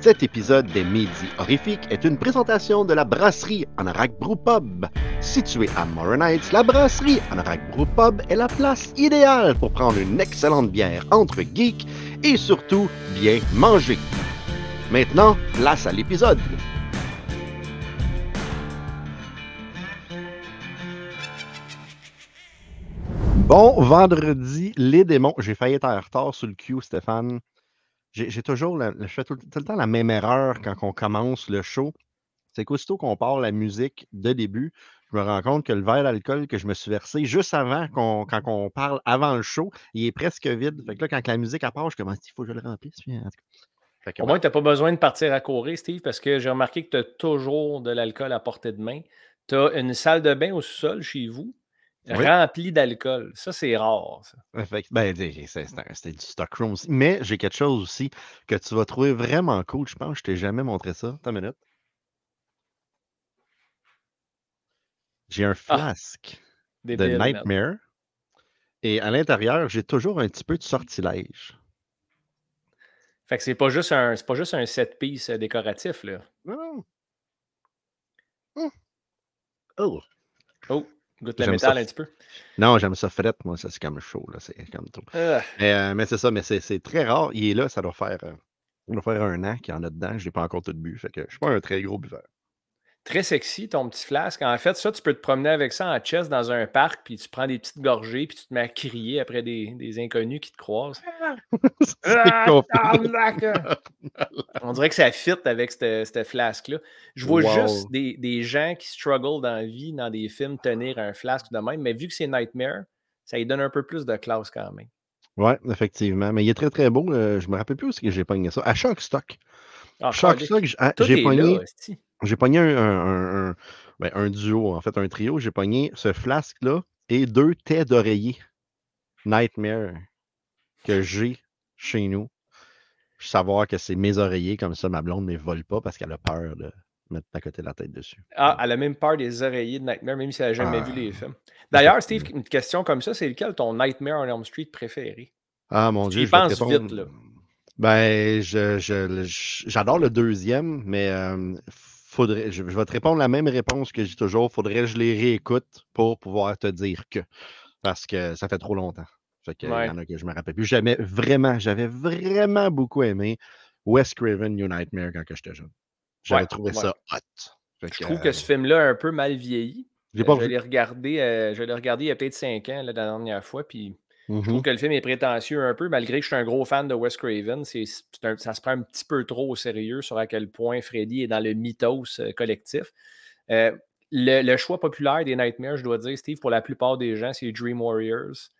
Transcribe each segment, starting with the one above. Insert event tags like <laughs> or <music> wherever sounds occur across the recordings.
Cet épisode des Midi Horrifiques est une présentation de la brasserie Anorak Brew Pub. Située à Morin la brasserie Anorak Brew Pub est la place idéale pour prendre une excellente bière entre geeks et surtout bien manger. Maintenant, place à l'épisode. Bon vendredi, les démons. J'ai failli être en retard sur le Q, Stéphane. J'ai toujours, la- je fais tout, tout le temps la même erreur quand on commence le show. C'est qu'aussitôt qu'on part la musique de début, je me rends compte que le verre d'alcool que je me suis versé juste avant, quand on parle avant le show, il est presque vide. Fait que là, quand la musique apparaît, je commence, il faut que je le remplisse. Au moins, tu n'as pas besoin de partir à courir, Steve, parce que j'ai remarqué que tu as toujours de l'alcool à portée de main. Tu as une salle de bain au sous-sol chez vous, Oui. remplie d'alcool. Ça, c'est rare. ça. Ben, c'était du stockroom aussi. Mais j'ai quelque chose aussi que tu vas trouver vraiment cool. Je pense que je t'ai jamais montré ça. Attends une minute. J'ai un Ah, flasque de. Nightmare. Et à l'intérieur, j'ai toujours un petit peu de sortilège. Fait que c'est pas juste un, pas juste un set piece euh, décoratif, là. Non. Hum. Oh. Oh, goûte ça. métal un petit peu. Non, j'aime ça frette, moi, ça c'est comme chaud, là, c'est comme trop. Mais, euh, mais c'est ça, mais c'est très rare. Il est là, ça doit faire, euh, ça doit faire un an qu'il y en a dedans. Je l'ai pas encore tout bu. Fait que je suis pas un très gros buveur. Très sexy, ton petit flasque. En fait, ça, tu peux te promener avec ça en chest dans un parc, puis tu prends des petites gorgées, puis tu te mets à crier après des, des inconnus qui te croisent. <laughs> c'est Ah, complètement- tabarnak! On dirait que ça fit avec cette flasque-là. Je vois Wow. juste des, des gens qui struggle dans la vie, dans des films, tenir un flasque de même, mais vu que c'est Nightmare, ça lui donne un peu plus de classe quand même. Ouais, effectivement. Mais il est très très beau. euh, je me rappelle plus où c'est que j'ai pogné ça. À Shock Ah, ah, Tout j'ai pogné. J'ai pogné un, un- un- un- ben, un duo, en fait, un trio. J'ai pogné ce flasque-là et deux têtes d'oreiller Nightmare que j'ai chez nous. Puis savoir que c'est mes oreillers, comme ça, ma blonde ne les vole pas parce qu'elle a peur de mettre à côté de la tête dessus. Ah, elle a même peur des oreillers de Nightmare, même si elle n'a jamais vu Ah, les films. D'ailleurs, Steve, <laughs> une question comme ça, c'est lequel ton Nightmare on Elm Street préféré? Ah mon Dieu, je vais te penses répondre. vite, là. Ben, je, je- je- j'adore le deuxième, mais euh, faudrait, je, je vais te répondre la même réponse que j'ai toujours. Faudrait que je les réécoute pour pouvoir te dire que. Parce que ça fait trop longtemps. Fait que, Ouais. y en a que je me rappelle plus. J'avais vraiment, j'avais vraiment beaucoup aimé Wes Craven New Nightmare quand j'étais jeune. J'avais Ouais, trouvé ouais. ça hot. Fait Je que, trouve que euh, ce film-là a un peu mal vieilli. je l'ai Euh, pas je l'ai regardé, euh, je l'ai regardé il y a peut-être cinq ans, là, la dernière fois, puis je trouve Mhm. que le film est prétentieux un peu, malgré que je suis un gros fan de Wes Craven. Un- ça se prend un petit peu trop au sérieux sur à quel point Freddy est dans le mythos euh, collectif. Euh, le, le choix populaire des Nightmares, je dois dire, Steve, pour la plupart des gens, c'est Dream Warriors.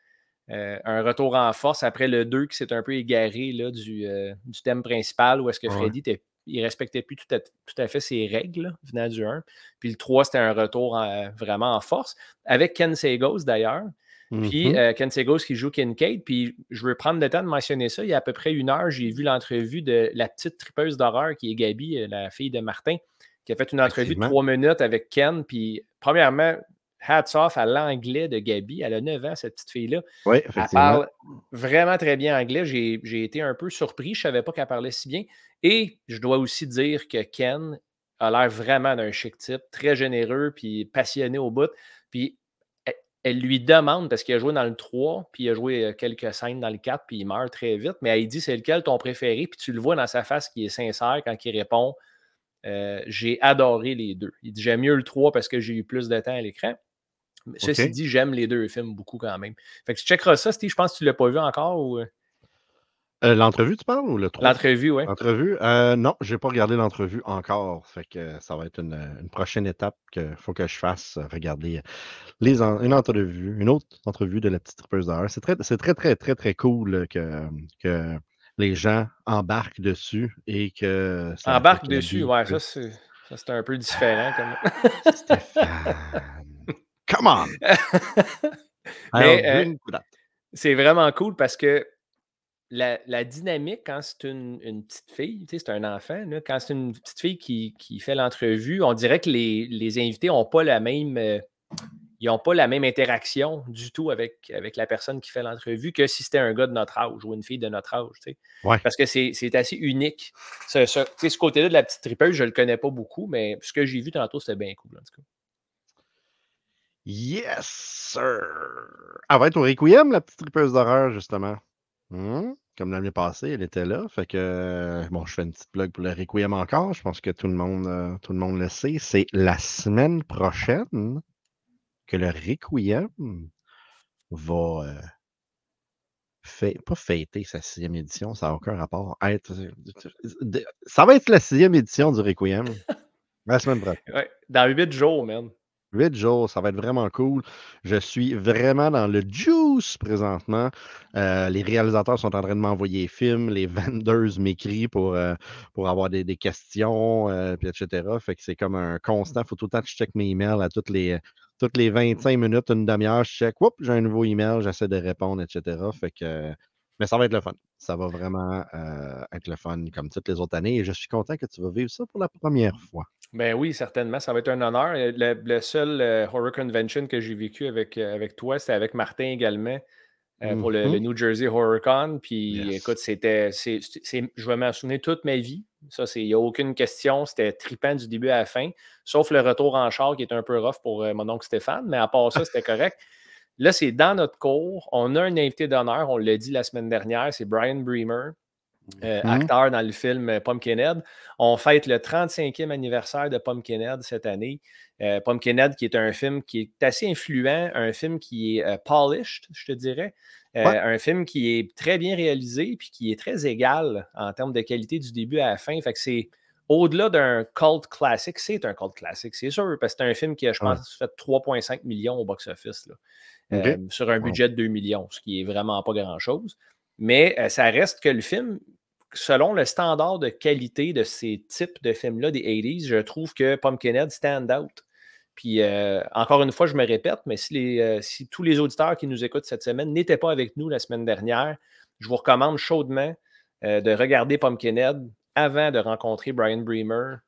Euh, un retour en force après le 2 qui s'est un peu égaré là, du, euh, du thème principal où est-ce que Ouais. Freddy il respectait plus tout à, tout à fait ses règles là, venant du 1. Puis le 3, c'était un retour en- vraiment en force. Avec Ken Sagos d'ailleurs. Puis Mhm. euh, Ken Sagos qui joue Kincaid. Puis je veux prendre le temps de mentionner ça. Il y a à peu près une heure, j'ai vu l'entrevue de la petite tripeuse d'horreur qui est Gabi, euh, la fille de Martin, qui a fait une entrevue de trois minutes avec Ken. Puis premièrement, hats off à l'anglais de Gabi. Elle a 9 ans, cette petite fille-là. Oui, Elle effectivement. parle vraiment très bien anglais. J'ai j'ai été un peu surpris. Je ne savais pas qu'elle parlait si bien. Et je dois aussi dire que Ken a l'air vraiment d'un chic type, très généreux, puis passionné au bout. Puis elle, lui demande, parce qu'il a joué dans le 3, puis il a joué euh, quelques scènes dans le 4, puis il meurt très vite, mais elle dit c'est lequel ton préféré, puis tu le vois dans sa face qui est sincère quand il répond euh, J'ai adoré les deux. Il dit J'aime mieux le 3 parce que j'ai eu plus de temps à l'écran. Mais Ceci OK. dit, j'aime les deux films beaucoup quand même. Fait que tu checkeras ça, Steve? Je pense que tu ne l'as pas vu encore ou euh, l'entrevue, tu parles ou le 3? l'entrevue, ouais. L'entrevue? Euh, non, j'ai pas regardé l'entrevue encore. Fait que ça va être une, une prochaine étape qu'il faut que je fasse. Regarder les en- une entrevue, une autre entrevue de la petite tripeuse d'heure. C'est très, c'est très, très, très, très cool que, que les gens embarquent dessus et que ça fait Embarque que la dessus, ouais, ça c'est ça, c'est un peu différent. Comme... <laughs> Stéphane, come on! <laughs> Euh, c'est vraiment cool parce que la, la dynamique, quand c'est une, une petite fille, tu sais, c'est un enfant, là, quand c'est une petite fille qui, qui fait l'entrevue, on dirait que les, les invités n'ont pas la même. euh, n'ont pas la même interaction du tout avec, avec la personne qui fait l'entrevue que si c'était un gars de notre âge ou une fille de notre âge. Parce que c'est assez unique. Ce, ce, côté-là de la petite tripeuse, je ne le connais pas beaucoup, mais ce que j'ai vu tantôt, c'était bien cool en tout cas. Yes, sir! Elle va être au Requiem, la petite tripeuse d'horreur, justement. Hmm? Comme l'année passée, elle était là. Fait que, bon, je fais une petite plug pour le Requiem encore. Je pense que tout le monde, euh, le, sait. C'est la semaine prochaine que le Requiem va euh, pas fêter sa sixième édition, ça n'a aucun rapport. Ça va être la sixième édition du Requiem. la semaine prochaine. Dans huit jours, man. 8 jours, ça va être vraiment cool. Je suis vraiment dans le juice présentement. Euh, les réalisateurs sont en train de m'envoyer des films, les <laughs> vendors m'écrivent pour, euh, avoir des, questions, euh, puis etc. Fait que c'est comme un constant. Il faut tout le temps que je check mes emails à toutes les, toutes les 25 minutes, une demi-heure, je check, j'ai un nouveau email, j'essaie de répondre, etc. Fait que, mais ça va être le fun. Ça va vraiment être le fun comme toutes les autres années. Et je suis content que tu vas vivre ça pour la première fois. Ben oui, certainement, ça va être un honneur. Euh, le, seul euh, horror convention que j'ai vécu avec, euh, avec toi, c'était avec Martin également pour le, mm-hmm. New Jersey Horror Con. Puis écoute, c'était. je vais m'en souvenir toute ma vie. Ça, il n'y a aucune question. C'était tripant du début à la fin, sauf le retour en char qui est un peu rough pour mon oncle Stéphane. Mais à part ça, c'était correct. Là, c'est dans notre cours. On a un invité d'honneur, on l'a dit la semaine dernière, c'est Brian Bremer. Euh, mmh acteur dans le film euh, Pumpkinhead. On fête le 35e anniversaire de Pumpkinhead cette année. Euh, Pumpkinhead, qui est un film qui est assez influent, un film qui est polished, je te dirais. Un film qui est très bien réalisé puis qui est très égal en termes de qualité du début à la fin. Fait que c'est au-delà d'un cult classique, c'est un cult classique, c'est sûr, parce que c'est un film qui a, je pense, fait 3,5 millions au box-office sur un budget de 2 millions, ce qui est vraiment pas grand-chose. Mais ça reste que le film, selon le standard de qualité de ces types de films-là des 80s, je trouve que Pumpkinhead stand out. Puis euh, encore une fois, je me répète, mais euh, si, tous les auditeurs qui nous écoutent cette semaine n'étaient pas avec nous la semaine dernière, je vous recommande chaudement euh, de regarder Pumpkinhead avant de rencontrer Brian Bremer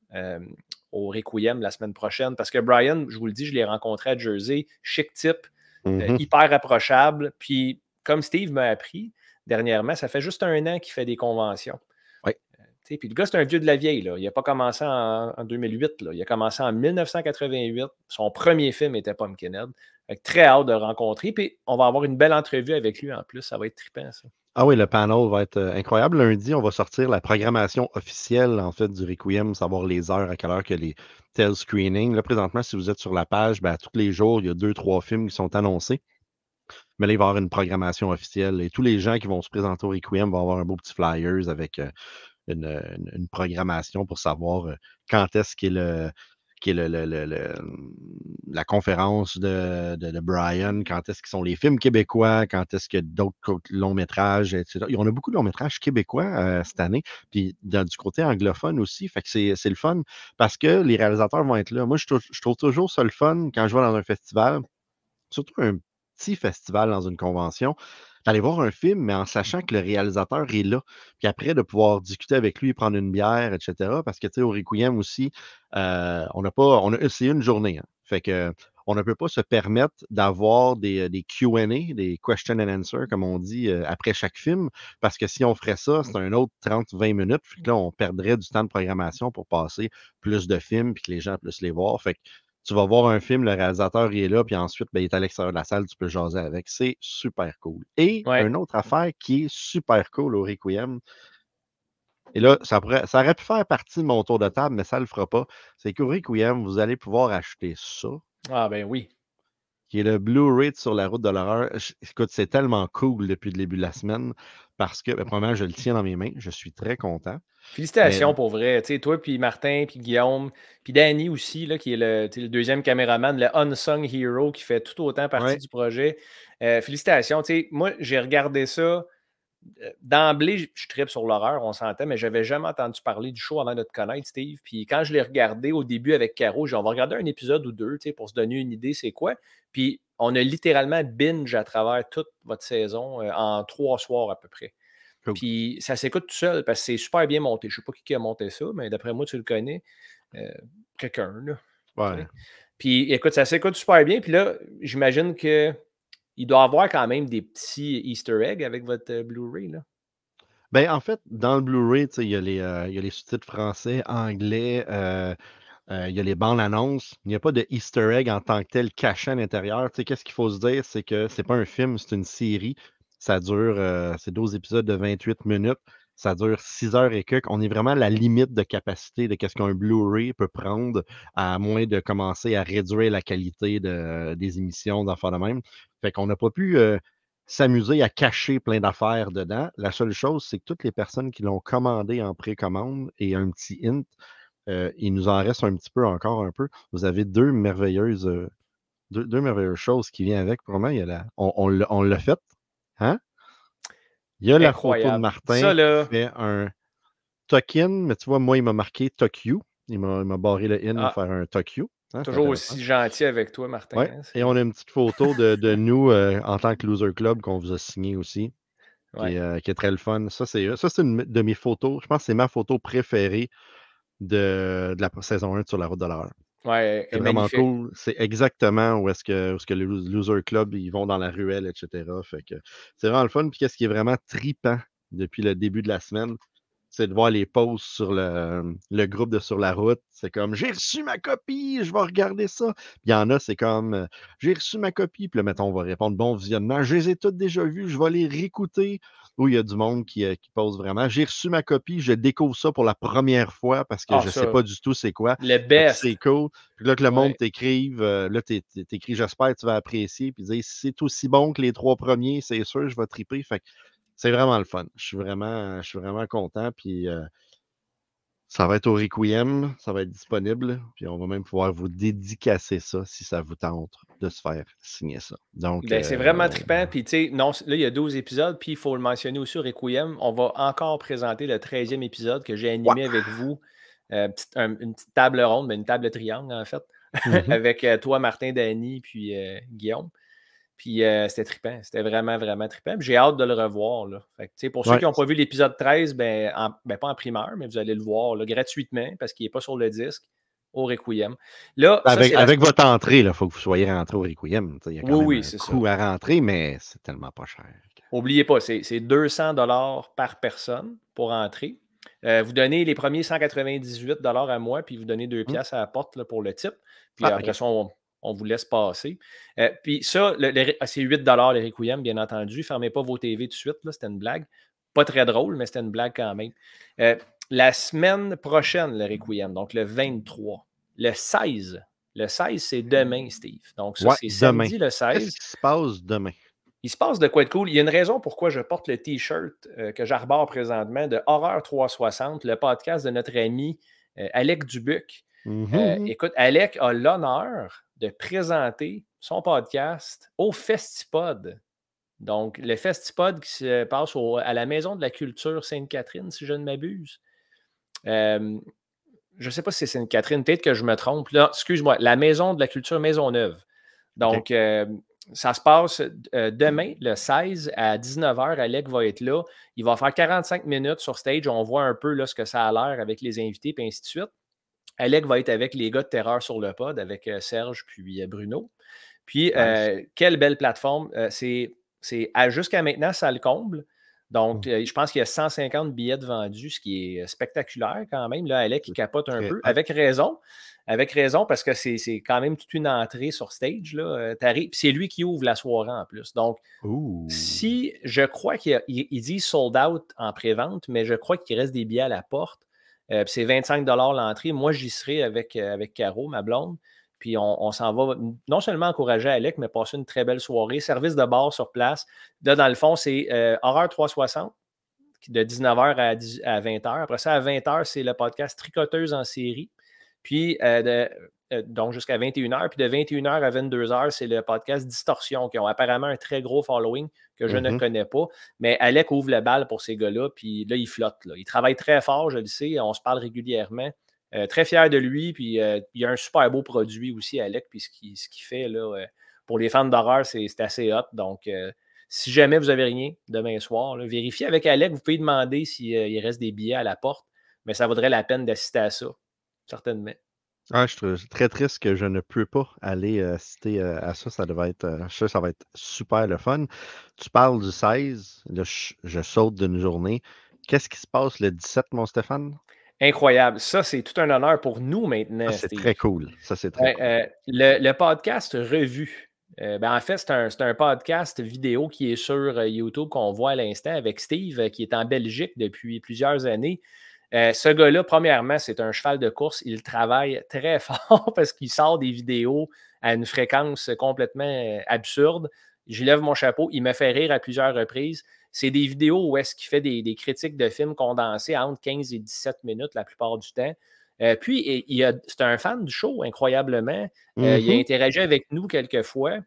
au Requiem la semaine prochaine. Parce que Brian, je vous le dis, je l'ai rencontré à Jersey, chic type, mm-hmm. hyper approchable. Puis comme Steve m'a appris, dernièrement. Ça fait juste un an qu'il fait des conventions. Oui. Euh, puis le gars, c'est un vieux de la vieille. Là. Il n'a pas commencé en, 2008. Là. Il a commencé en 1988. Son premier film était Pumpkinhead. Avec très hâte de le rencontrer. Puis on va avoir une belle entrevue avec lui en plus. Ça va être trippant, ça. Ah oui, le panel va être euh, incroyable. Lundi, on va sortir la programmation officielle en fait du Requiem, savoir les heures, à quelle heure que les tel screenings. Là, présentement, si vous êtes sur la page, ben, tous les jours, il y a deux, trois films qui sont annoncés. Mais là, il va y avoir une programmation officielle et tous les gens qui vont se présenter au Requiem vont avoir un beau petit flyers avec euh, une, programmation pour savoir euh, quand est-ce qu'il est le, la conférence de, Brian, quand est-ce qu'ils sont les films québécois, quand est-ce a d'autres longs métrages, etc. On a beaucoup de longs métrages québécois euh, cette année, puis du côté anglophone aussi, fait que c'est le fun parce que les réalisateurs vont être là. Moi, je trouve, je trouve toujours ça le fun quand je vais dans un festival, surtout un festival dans une convention, d'aller voir un film, mais en sachant que le réalisateur est là. Puis après, de pouvoir discuter avec lui, prendre une bière, etc. Parce que, tu sais, au Requiem aussi, euh, on n'a pas. On a, c'est une journée. Hein. Fait que on ne peut pas se permettre d'avoir des, des QA, des question and answer, comme on dit, euh, après chaque film, parce que si on ferait ça, c'est un autre 30-20 minutes, puis là, on perdrait du temps de programmation pour passer plus de films, puis que les gens puissent les voir. Fait que tu vas voir un film, le réalisateur il est là, puis ensuite, ben, il est à l'extérieur de la salle, tu peux jaser avec. C'est super cool. Et une autre affaire qui est super cool au Requiem, et là, ça, pourrait, ça aurait pu faire partie de mon tour de table, mais ça ne le fera pas. C'est qu'au Requiem, vous allez pouvoir acheter ça. Ah ben oui qui est le Blu-ray sur la route de l'horreur. Écoute, c'est tellement cool depuis le début de la semaine parce que, ben, <laughs> premièrement, je le tiens dans mes mains. Je suis très content. Félicitations pour vrai. Tu sais, toi, puis Martin, puis Guillaume, puis Danny aussi, là, qui est le, deuxième caméraman, le unsung hero qui fait tout autant partie du projet. Euh, félicitations. Tu sais, moi, j'ai regardé ça d'emblée, je tripe sur l'horreur, on s'entend, mais je n'avais jamais entendu parler du show avant de te connaître, Steve. Puis quand je l'ai regardé au début avec Caro, j'ai dit, on va regarder un épisode ou deux pour se donner une idée, c'est quoi. Puis on a littéralement binge à travers toute votre saison euh, en trois soirs à peu près. Puis ça s'écoute tout seul parce que c'est super bien monté. Je ne sais pas qui a monté ça, mais d'après moi, tu le connais. Euh, quelqu'un, là. Ouais. Puis écoute, ça s'écoute super bien. Puis là, j'imagine qu'il doit avoir quand même des petits Easter eggs avec votre euh, Blu-ray. Ben, en fait, dans le Blu-ray, il y a les, euh, il les sous-titres français, anglais, euh, il y a les bandes annonces. Il n'y a pas de Easter egg en tant que tel caché à l'intérieur. Qu'est-ce qu'il faut se dire? C'est que c'est pas un film, c'est une série. Ça dure, c'est 12 épisodes de 28 minutes. Ça dure 6 heures et quelques. On est vraiment à la limite de capacité de ce qu'un Blu-ray peut prendre, à moins de commencer à réduire la qualité des émissions d'enfants de même. Fait qu'on n'a pas pu s'amuser à cacher plein d'affaires dedans. La seule chose, c'est que toutes les personnes qui l'ont commandé en précommande et un petit hint, euh, il nous en reste un petit peu encore un peu. Vous avez deux merveilleuses, euh, deux, merveilleuses choses qui viennent avec. Pour moi, il y a la, on, l'a fait. Hein? Il y a la photo de Martin qui fait un token, mais tu vois, moi, il m'a marqué Tokyo. Il m'a barré le in pour ah. faire un Tokyo. Hein, Toujours aussi gentil avec toi, Martin. Ouais. Hein, Et on a une petite photo de, de nous <laughs> euh, en tant que Loser Club qu'on vous a signé aussi. Qui, est, très le fun. Ça, c'est ça, c'est une de mes photos. Je pense que c'est ma photo préférée de, de la saison 1 sur la route de l'heure. Ouais, c'est vraiment cool. C'est exactement où est-ce que, est-ce que les Loser Club ils vont dans la ruelle, etc. Fait que c'est vraiment le fun. Puis qu'est-ce qui est vraiment tripant depuis le début de la semaine, c'est de voir les posts sur le, le, groupe de Sur la route. C'est comme j'ai reçu ma copie, je vais regarder ça. il y en a, c'est comme euh, j'ai reçu ma copie, puis là, mettons, on va répondre bon visionnement. Je les ai toutes déjà vues, je vais les réécouter. Où il y a du monde qui, euh, qui pose vraiment. J'ai reçu ma copie, je découvre ça pour la première fois parce que ah, je ne sais pas du tout c'est quoi. Le best. C'est cool. Puis là, que le monde t'écrive, euh, là, t'écris j'espère que tu vas apprécier. Puis dire si c'est aussi bon que les trois premiers, c'est sûr, je vais triper. Fait c'est vraiment le fun. Je suis vraiment, je suis vraiment content. Puis euh, ça va être au Requiem, ça va être disponible. Puis on va même pouvoir vous dédicacer ça si ça vous tente de se faire signer ça. Donc, ben, c'est vraiment euh, trippant. Puis tu sais, non, là, il y a 12 épisodes. Puis il faut le mentionner aussi au Requiem. On va encore présenter le 13e épisode que j'ai animé avec vous. Euh, une petite table ronde, mais une table triangle en fait, mm-hmm. <laughs> avec toi, Martin, Danny, puis Guillaume. Puis euh, c'était trippant. C'était vraiment, vraiment trippant. J'ai hâte de le revoir. Là. pour ceux qui n'ont pas vu l'épisode 13, ben, ben, pas en primeur, mais vous allez le voir gratuitement parce qu'il n'est pas sur le disque au Requiem. Là, avec, votre entrée, il faut que vous soyez rentré au Requiem. Il y a quand oui, même un coût à rentrer, mais c'est tellement pas cher. N'oubliez pas, c'est 200 par personne pour entrer. Euh, vous donnez les premiers 198 à moi, puis vous donnez deux mmh. pièces à la porte pour le type. Puis ah, après ça, on, on vous laisse passer. Euh, puis ça, ah, c'est 8 les Requiem, bien entendu. Fermez pas vos TV tout de suite, c'était une blague. Pas très drôle, mais c'était une blague quand même. Euh, la semaine prochaine, le Requiem, donc le 23. Le 16, le 16, c'est demain, Steve. Donc ça, c'est samedi le 16. Qu'est-ce qui se passe demain? Il se passe de quoi être cool? Il y a une raison pourquoi je porte le T-shirt euh, que j'arbore présentement de Horreur 360, le podcast de notre ami Alec Dubuc. Mm-hmm. écoute, Alec a l'honneur de présenter son podcast au Festipod. Donc, le Festipod qui se passe à la Maison de la Culture Sainte-Catherine, si je ne m'abuse. je ne sais pas si c'est Sainte-Catherine, peut-être que je me trompe. excuse-moi, la Maison de la Culture Maisonneuve. Donc, ça se passe euh, demain, le 16 à 19h. Alec va être là. Il va faire 45 minutes sur stage. On voit un peu là, ce que ça a l'air avec les invités, et ainsi de suite. Alec va être avec les gars de Terreur sur le pod, avec euh, Serge puis euh, Bruno. Puis, euh, quelle belle plateforme. c'est, jusqu'à maintenant, ça le comble. Donc, mmh. je pense qu'il y a 150 billets vendus, ce qui est spectaculaire quand même. Là, Alec, il capote un peu, avec raison. Avec raison, parce que c'est, quand même toute une entrée sur stage. Là. c'est lui qui ouvre la soirée en plus. Donc, si je crois qu'il dit sold out en pré-vente, mais je crois qu'il reste des billets à la porte. Euh, c'est 25 l'entrée. Moi, j'y serai avec, euh, avec Caro, ma blonde. Puis on, s'en va non seulement encourager Alec, mais passer une très belle soirée. Service de bar sur place. Là, dans le fond, c'est euh, Horreur 360 de 19h à, à 20h. Après ça, à 20h, c'est le podcast Tricoteuse en série. Puis euh, donc jusqu'à 21h. Puis de 21h à 22h, c'est le podcast Distorsion, qui ont apparemment un très gros following que je ne mm-hmm. connais pas. Mais Alec ouvre le bal pour ces gars-là, puis là, il flotte. Là. Il travaille très fort, je le sais, on se parle régulièrement. Euh, très fier de lui, puis euh, il a un super beau produit aussi, Alec, puis ce qu'il fait là, pour les fans d'horreur, c'est assez hot. Donc, si jamais vous avez rien demain soir, vérifiez avec Alec, vous pouvez demander s'il reste des billets à la porte, mais ça vaudrait la peine d'assister à ça, certainement. Ah, je suis très triste que je ne peux pas aller assister à ça. Ça devait être, je ça va être super le fun. Tu parles du 16, là, je, je saute d'une journée. Qu'est-ce qui se passe le 17, mon Stéphane? Incroyable. Ça, c'est tout un honneur pour nous maintenant. c'est très cool. Ça, c'est très cool. Euh, le, podcast Revue. Euh, ben, en fait, c'est un, un, podcast vidéo qui est sur euh, YouTube qu'on voit à l'instant avec Steve, qui est en Belgique depuis plusieurs années. Ce gars-là, premièrement, c'est un cheval de course. Il travaille très <laughs> fort parce qu'il sort des vidéos à une fréquence complètement absurde. Je lève mon chapeau. Il me fait rire à plusieurs reprises. C'est des vidéos où est-ce qu'il fait des, critiques de films condensés entre 15 et 17 minutes la plupart du temps. Euh, puis, c'est un fan du show, incroyablement. Euh, il a mm-hmm. interagi avec nous quelques fois.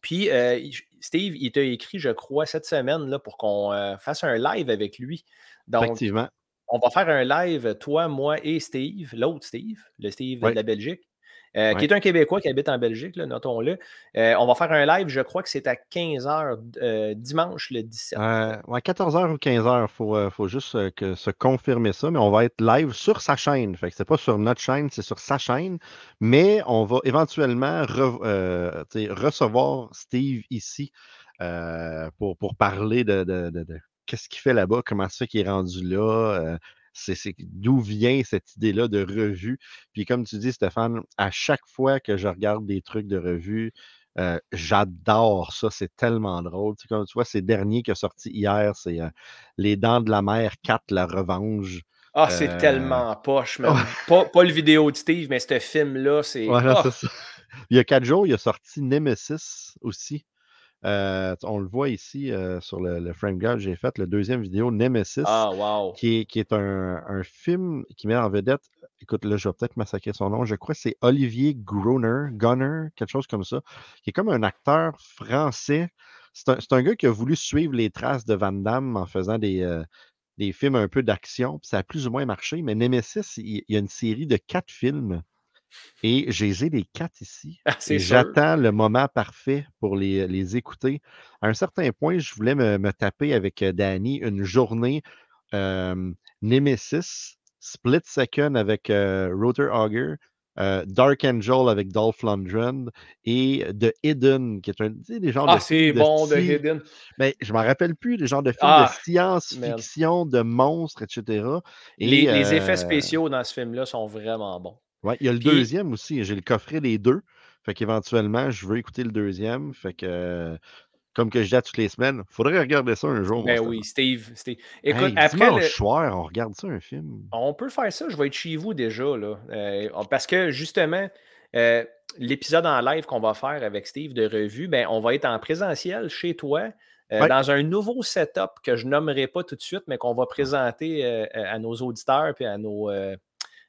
Puis, euh, Steve, il t'a écrit, je crois, cette semaine là, pour qu'on fasse un live avec lui. Donc, Effectivement. On va faire un live, toi, moi et Steve, l'autre Steve, le Steve de la Belgique. Euh, qui est un Québécois qui habite en Belgique, notons-le. Euh, on va faire un live, je crois que c'est à 15h euh, dimanche le 17. ouais, 14h ou 15h, il faut, juste que, se confirmer ça, mais on va être live sur sa chaîne. Fait que c'est pas sur notre chaîne, c'est sur sa chaîne. Mais on va éventuellement recevoir Steve ici pour, pour parler de, qu'est-ce qu'il fait là-bas, comment ça qu'il est rendu là, c'est d'où vient cette idée-là de revue? Puis comme tu dis, Stéphane, à chaque fois que je regarde des trucs de revue, euh, j'adore ça, c'est tellement drôle. Tu, comme tu vois, ces derniers qui sont sortis hier, c'est euh, Les Dents de la Mer 4, La Revanche. Ah, c'est euh, tellement poche, même. pas, pas, le vidéo de Steve, mais ce film-là, c'est. Voilà, ah! Il y a quatre jours, il a sorti Nemesis aussi. Euh, on le voit ici euh, sur le, frame guide que j'ai fait, le deuxième vidéo, Nemesis, ah, qui, est, un, film qui met en vedette, écoute, là, je vais peut-être massacrer son nom, je crois que c'est Olivier Gruner, Gunner, quelque chose comme ça, qui est comme un acteur français. C'est un, gars qui a voulu suivre les traces de Van Damme en faisant des, euh, des films un peu d'action, ça a plus ou moins marché, mais Nemesis, il y a une série de quatre films et j'ai les quatre ici. Ah, j'attends le moment parfait pour les, écauter. À un certain point, je voulais me, taper avec euh, Danny une journée Nemesis, Split Second avec euh, Rotor Auger, euh, Dark Angel avec Dolph Lundgren et The Hidden, qui est un des genres ah, c'est bon, The Hidden. Mais je ne me rappelle plus des genres de films de ah, science-fiction, de monstres, etc. les, effets spéciaux dans ce film-là sont vraiment bons. Oui, il y a le deuxième aussi. J'ai le coffret des deux. Fait qu'éventuellement, je veux écouter le deuxième. Fait que, comme que je dis à toutes les semaines, il faudrait regarder ça un jour. Ben oui, Steve. Steve. Écoute, après. Le... soir, on regarde ça, un film. On peut faire ça. Je vais être chez vous déjà. Là. Euh, parce que justement, euh, l'épisode en live qu'on va faire avec Steve de revue, ben, on va être en présentiel chez toi. Euh, dans un nouveau setup que je nommerai pas tout de suite, mais qu'on va présenter à nos auditeurs et à nos, euh,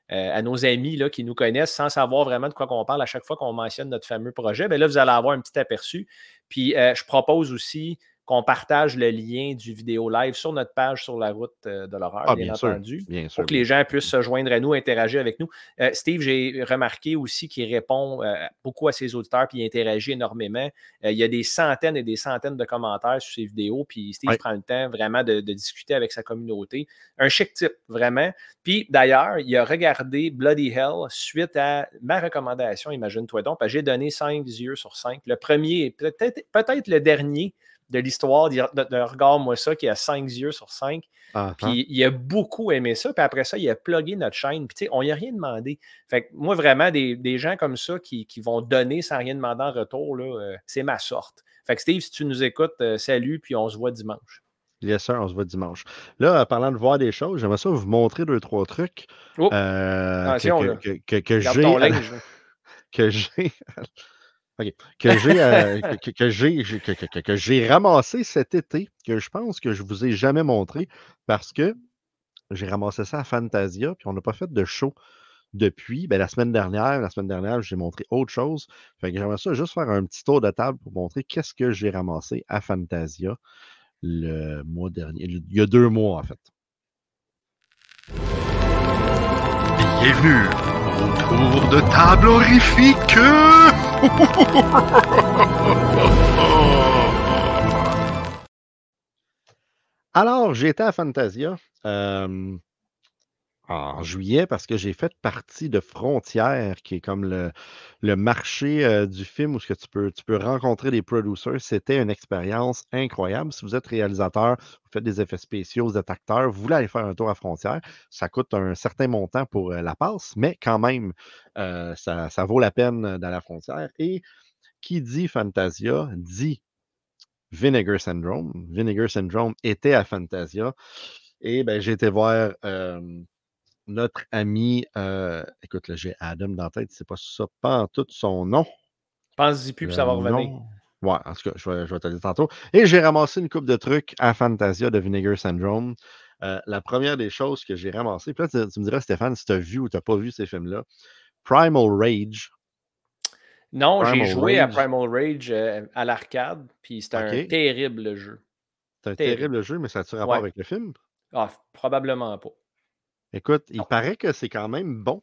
à nos amis là, qui nous connaissent sans savoir vraiment de quoi qu'on parle à chaque fois qu'on mentionne notre fameux projet, bien là, vous allez avoir un petit aperçu. Puis euh, je propose aussi qu'on partage le lien du vidéo live sur notre page sur la route euh, de l'horreur, ah, bien, entendu, pour que les gens puissent se joindre à nous, interagir avec nous. Euh, Steve, j'ai remarqué aussi qu'il répond euh, beaucoup à ses auditeurs puis il interagit énormément. il y a des centaines et des centaines de commentaires sur ses vidéos, puis Steve prend le temps vraiment de, discuter avec sa communauté. Un chic type, vraiment. Puis d'ailleurs, il a regardé Bloody Hell suite à ma recommandation, imagine-toi donc, j'ai donné 5 yeux sur 5. Le premier, peut-être peut-être le dernier de l'histoire de, Regarde-moi ça, qui a cinq yeux sur cinq. Ah, puis il a beaucoup aimé ça. Puis après ça, il a plugué notre chaîne. Puis on n'y a rien demandé. Fait que moi, vraiment, des, gens comme ça qui, vont donner sans rien demander en retour, euh, c'est ma sorte. Fait que Steve, si tu nous écoutes, euh, salut, puis on se voit dimanche. Yes, sir, on se voit dimanche. Là, parlant de voir des choses, j'aimerais ça vous montrer deux, trois trucs oh! euh, que, que, que j'ai. <laughs> que j'ai que j'ai euh, que, que, ramassé cet été, que je pense que je vous ai jamais montré parce que j'ai ramassé ça à Fantasia, puis on n'a pas fait de show depuis. Ben, la semaine dernière, la semaine dernière, j'ai montré autre chose. Fait que j'aimerais ça juste faire un petit tour de table pour montrer qu'est-ce que j'ai ramassé à Fantasia le mois dernier. Il y a deux mois, en fait. Bienvenue tour de table horrifique <laughs> Alors, j'étais à Fantasia. Euh, en juillet parce que j'ai fait partie de Frontières, qui est comme le, le marché du film où ce que tu, peux, tu peux rencontrer des producers. C'était une expérience incroyable. Si vous êtes réalisateur, vous faites des effets spéciaux, vous êtes acteur, vous voulez aller faire un tour à Frontières, ça coûte un certain montant pour la passe, mais quand même, ça, ça vaut la peine dans la frontière. Et qui dit Fantasia dit Vinegar Syndrome. Vinegar Syndrome était à Fantasia. Et ben, j'ai été voir notre ami, euh, écoute, là, j'ai Adam dans la tête, c'est pas ça, pas en tout son nom. Pense-y plus, puis ça va Le revenir. nom. Ouais, en tout cas, je vais, je vais te le dire tantôt. Et j'ai ramassé une coupe de trucs à Fantasia de Vinegar Syndrome. Euh, la première des choses que j'ai ramassées, puis là, tu, tu me diras, Stéphane, si tu as vu ou tu n'as pas vu ces films-là, Primal Rage. Non, j'ai joué à. Primal Rage euh, à l'arcade, puis c'était un terrible jeu. C'est un Terrible. terrible jeu, mais ça a-tu rapport Ouais. avec le film? Ah, probablement pas. Écoute, il paraît que c'est quand même bon.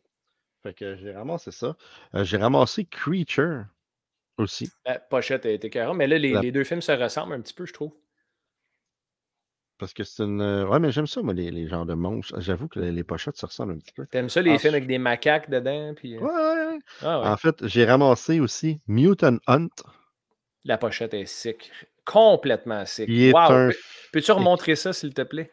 Fait que j'ai ramassé ça. Euh, j'ai ramassé Creature aussi. La pochette était carrée, mais là, les, La- les deux films se ressemblent un petit peu, je trouve. Parce que c'est une. euh, Ouais, mais j'aime ça, moi, les, les genres de monstres. J'avoue que les, les pochettes se ressemblent un petit peu. T'aimes ça, les Ah, films avec des macaques dedans? Puis... euh, Ouais, ouais, ouais. Ah ouais. En fait, j'ai ramassé aussi Mutant Hunt. La pochette est sick. Complètement sick. Wow. un. Peux-tu remontrer ça, s'il te plaît?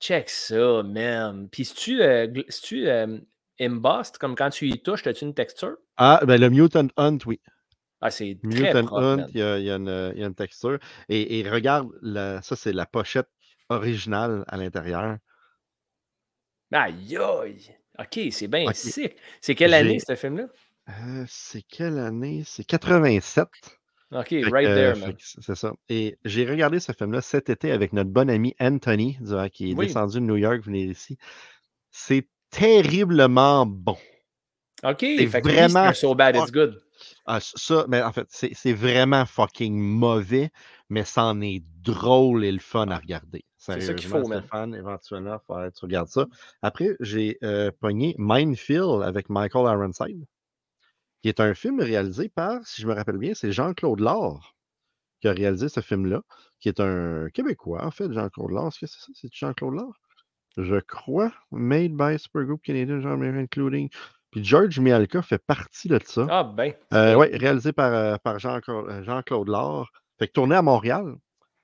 Check ça, man. Puis si tu, euh, si tu euh, embossed, comme quand tu y touches, as-tu une texture? Ah, ben le Mutant Hunt, oui. Ah, c'est très Mutant propre, Hunt, il y a, il y a une, il y a une texture. Et, et regarde, la- ça, c'est la pochette originale à l'intérieur. Aïe, aïe. OK, c'est bien Ok. sick. C'est quelle année, ce film-là? Euh, c'est quelle année? C'est 87. OK, Fait right que, there, man. c'est ça. Et j'ai regardé ce film-là cet été avec notre bon ami Anthony, qui est Oui. descendu de New York, venir ici. C'est terriblement bon. OK, C'est vraiment so bad it's good. Ah, ça, mais en fait, c'est vraiment fucking mauvais, mais c'en est drôle et le fun à regarder. C'est ça qu'il faut, man. Stéphane, éventuellement, que tu regardes ça. Après, j'ai euh, pogné Minefield avec Michael Ironside, qui est un film réalisé par, si je me rappelle bien, c'est Jean-Claude Laure qui a réalisé ce film-là, qui est un Québécois, en fait, Jean-Claude Laure. Est-ce que c'est ça? C'est Jean-Claude Laure? Je crois. Made by Supergroup Canadian, Jean including. Puis George Mialka fait partie de ça. Ah, ben. Euh, ouais, réalisé par, euh, par Jean-Claude euh, Jean-Claude Laure. Fait que tourné à Montréal.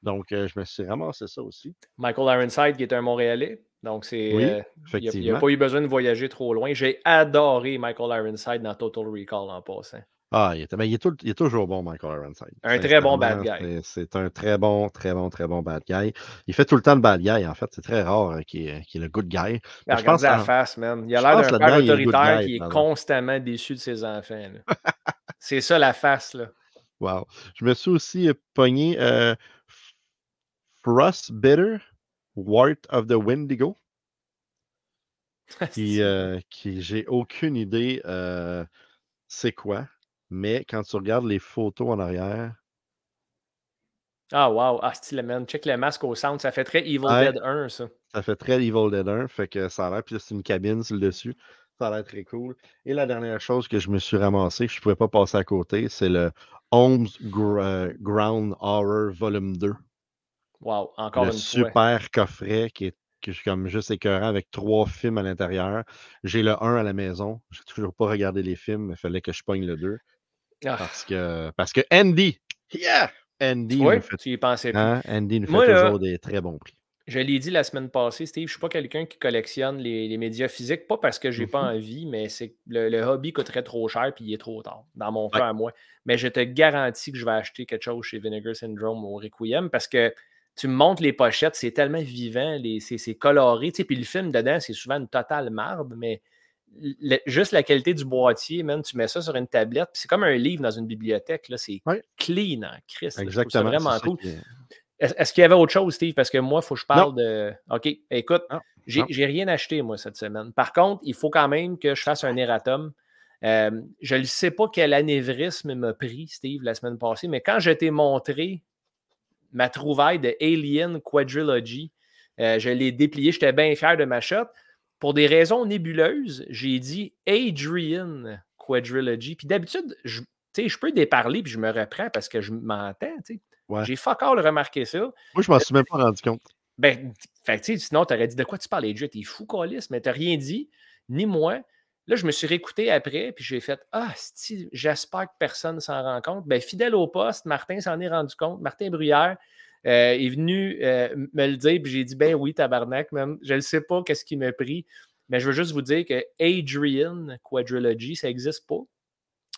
Donc, euh, je me suis ramassé ça aussi. Michael Ironside, qui est un Montréalais. Donc, c'est. Oui, euh, il n'a effectivement. pas eu besoin de voyager trop loin. J'ai adoré Michael Ironside dans Total Recall en passant. Ah, il, était- ben, il est, tout- il est toujours bon, Michael Ironside. Un très bon bad guy. c'est- un très bon, très bon, très bon bad guy. Il fait tout le temps le bad guy, en fait. C'est très rare euh, qu'il est, le good guy. Mais je pense la face, man. Il a l'air d'un père autoritaire guy, qui est constamment déçu de ses enfants. c'est ça la face, là. Wow. Je me suis aussi euh, pogné euh, Frost Bitter, Wart of the Wendigo. <laughs> qui, euh, qui j'ai aucune idée euh, c'est quoi, mais quand tu regardes les photos en arrière, Ah, wow. Ah, style, man. Check le masque au centre. Ça fait très Evil Ouais. Dead 1, ça. ça fait très Evil Dead 1, fait que ça a l'air, puis c'est une cabine sur le dessus, ça a l'air très cool. Et la dernière chose que je me suis ramassé, que je ne pouvais pas passer à côté, c'est le Holmes Gr- euh, Ground Horror Volume 2. Wow. Encore le une fois. super coffret qui est je suis comme juste écœurant avec trois films à l'intérieur. J'ai le 1 à la maison. J'ai toujours pas regardé les films, il fallait que je pogne le 2. Ah, Parce que, parce que Andy, yeah! Andy, tu vois, nous fait, tu y pensais plus. hein, Andy nous fait là- toujours des très bons prix. Je l'ai dit la semaine passée, Steve, je suis pas quelqu'un qui collectionne les, les médias physiques, pas parce que j'ai pas Mhm. <laughs> envie, mais c'est le, le hobby coûterait trop cher puis il est trop tard, dans mon Ouais. cas à moi. Mais je te garantis que je vais acheter quelque chose chez Vinegar Syndrome au Requiem parce que tu me montres les pochettes, c'est tellement vivant, c'est coloré, tu sais, puis le film dedans, c'est souvent une totale marde, mais le- juste la qualité du boîtier, man, tu mets ça sur une tablette, c'est comme un livre dans une bibliothèque, c'est clean en Christ. Exactement. c'est vraiment cool. Est-ce qu'il y avait autre chose, Steve? Parce que moi, il faut que je parle de. OK, écoute, j'ai rien acheté, moi, cette semaine. Par contre, il faut quand même que je fasse un erratum. Euh, je ne sais pas quel anévrisme m'a pris, Steve, la semaine passée, mais quand je t'ai montré ma trouvaille de Alien Quadrilogy, euh, je l'ai déplié, j'étais bien fier de ma shot. Pour des raisons nébuleuses, j'ai dit Adrian Quadrilogy. Puis d'habitude, je, je peux déparler puis je me reprends parce que je m'entends. Ouais. J'ai fuck all remarqué ça. Moi, je m'en suis même pas rendu compte. Ben, fait, sinon, tu aurais dit de quoi tu parles, Adrian? T'es fou, Calis, mais t'as rien dit, ni moi. Là, je me suis réécouté après, puis j'ai fait Ah, si, j'espère que personne s'en rend compte. Ben, fidèle au poste, Martin s'en est rendu compte. Martin Bruyère euh, est venu euh, me le dire, puis j'ai dit Ben oui, tabarnak, même. Je ne sais pas qu'est-ce qui m'a pris. Mais je veux juste vous dire que Adrian Quadrilogy, ça n'existe pas.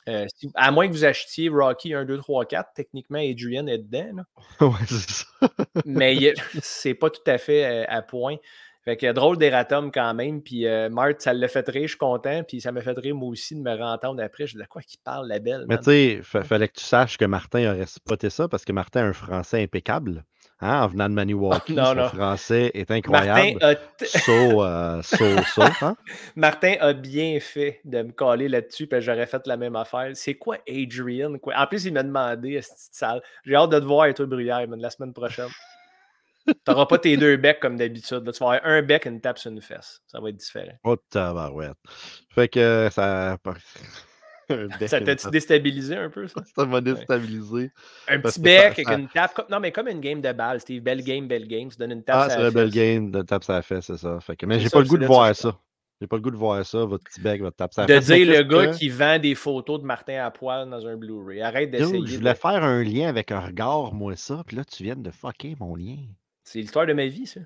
Euh, à moins que vous achetiez Rocky 1, 2, 3, 4, techniquement, Adrian est dedans. <laughs> ouais, c'est ça. mais <laughs> c'est pas tout à fait à point. Fait que drôle d'erratum quand même. Puis euh, Marthe, ça l'a fait rire, je suis content. Puis ça m'a fait rire moi aussi de me rentendre après. Je dis de quoi qu'il parle, la belle. Mais tu sais, fallait que tu saches que Martin aurait spoté ça parce que Martin a un français impeccable. Hein, en venant de Maniwaki, <laughs> non, son français est incroyable. Martin a, so, euh, so, <laughs> hein? Martin a bien fait de me coller là-dessus, puis j'aurais fait la même affaire. C'est quoi Adrian? Quoi? En plus, il m'a demandé, cette salle. J'ai hâte de te voir et toi, Bruyère, la semaine prochaine. Tu n'auras pas tes deux becs comme d'habitude. Tu vas avoir un bec et une tape sur une fesse. Ça va être différent. Oh, tabarouette. Fait que ça. <laughs> ça t'a-tu déstabilisé un peu, ça? <laughs> Ça m'a déstabilisé. Un petit bec avec une tape. Non, mais comme une game de balle, Steve. Belle game, belle game. Tu donnes une tape Ah, c'est la belle game de tape ça fait, c'est ça. Fait que... Mais j'ai pas le goût de voir ça. J'ai pas le goût de voir ça, votre petit bec, votre tape ça De dire le gars qui vend des photos de Martin à poil dans un Blu-ray. Arrête d'essayer. Je voulais faire un lien avec un regard, moi, ça. Puis là, tu viens de fucker mon lien. C'est l'histoire de ma vie, ça.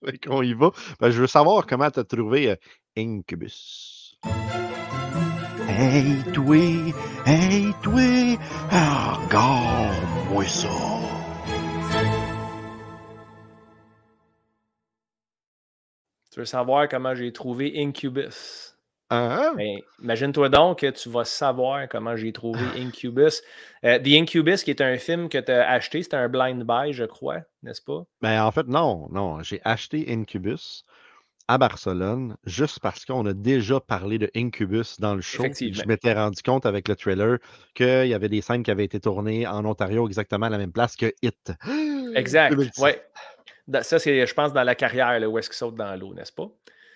<laughs> On y va. Ben, je veux savoir comment tu as trouvé euh, Incubus. Hey, toi! Hey, toi! Regarde-moi ça! Tu veux savoir comment j'ai trouvé Incubus? Ah, ben, Imagine-toi donc que tu vas savoir comment j'ai trouvé Incubus. Euh, The Incubus, qui est un film que tu as acheté, c'était un blind buy, je crois, n'est-ce pas? Ben, en fait, non, non. J'ai acheté Incubus à Barcelone juste parce qu'on a déjà parlé de Incubus dans le show. Je m'étais rendu compte avec le trailer qu'il y avait des scènes qui avaient été tournées en Ontario exactement à la même place que Hit. <gasps> Exact. Ouais. Ça, c'est, je pense, dans la carrière là, où est-ce qu'il saute dans l'eau, n'est-ce pas?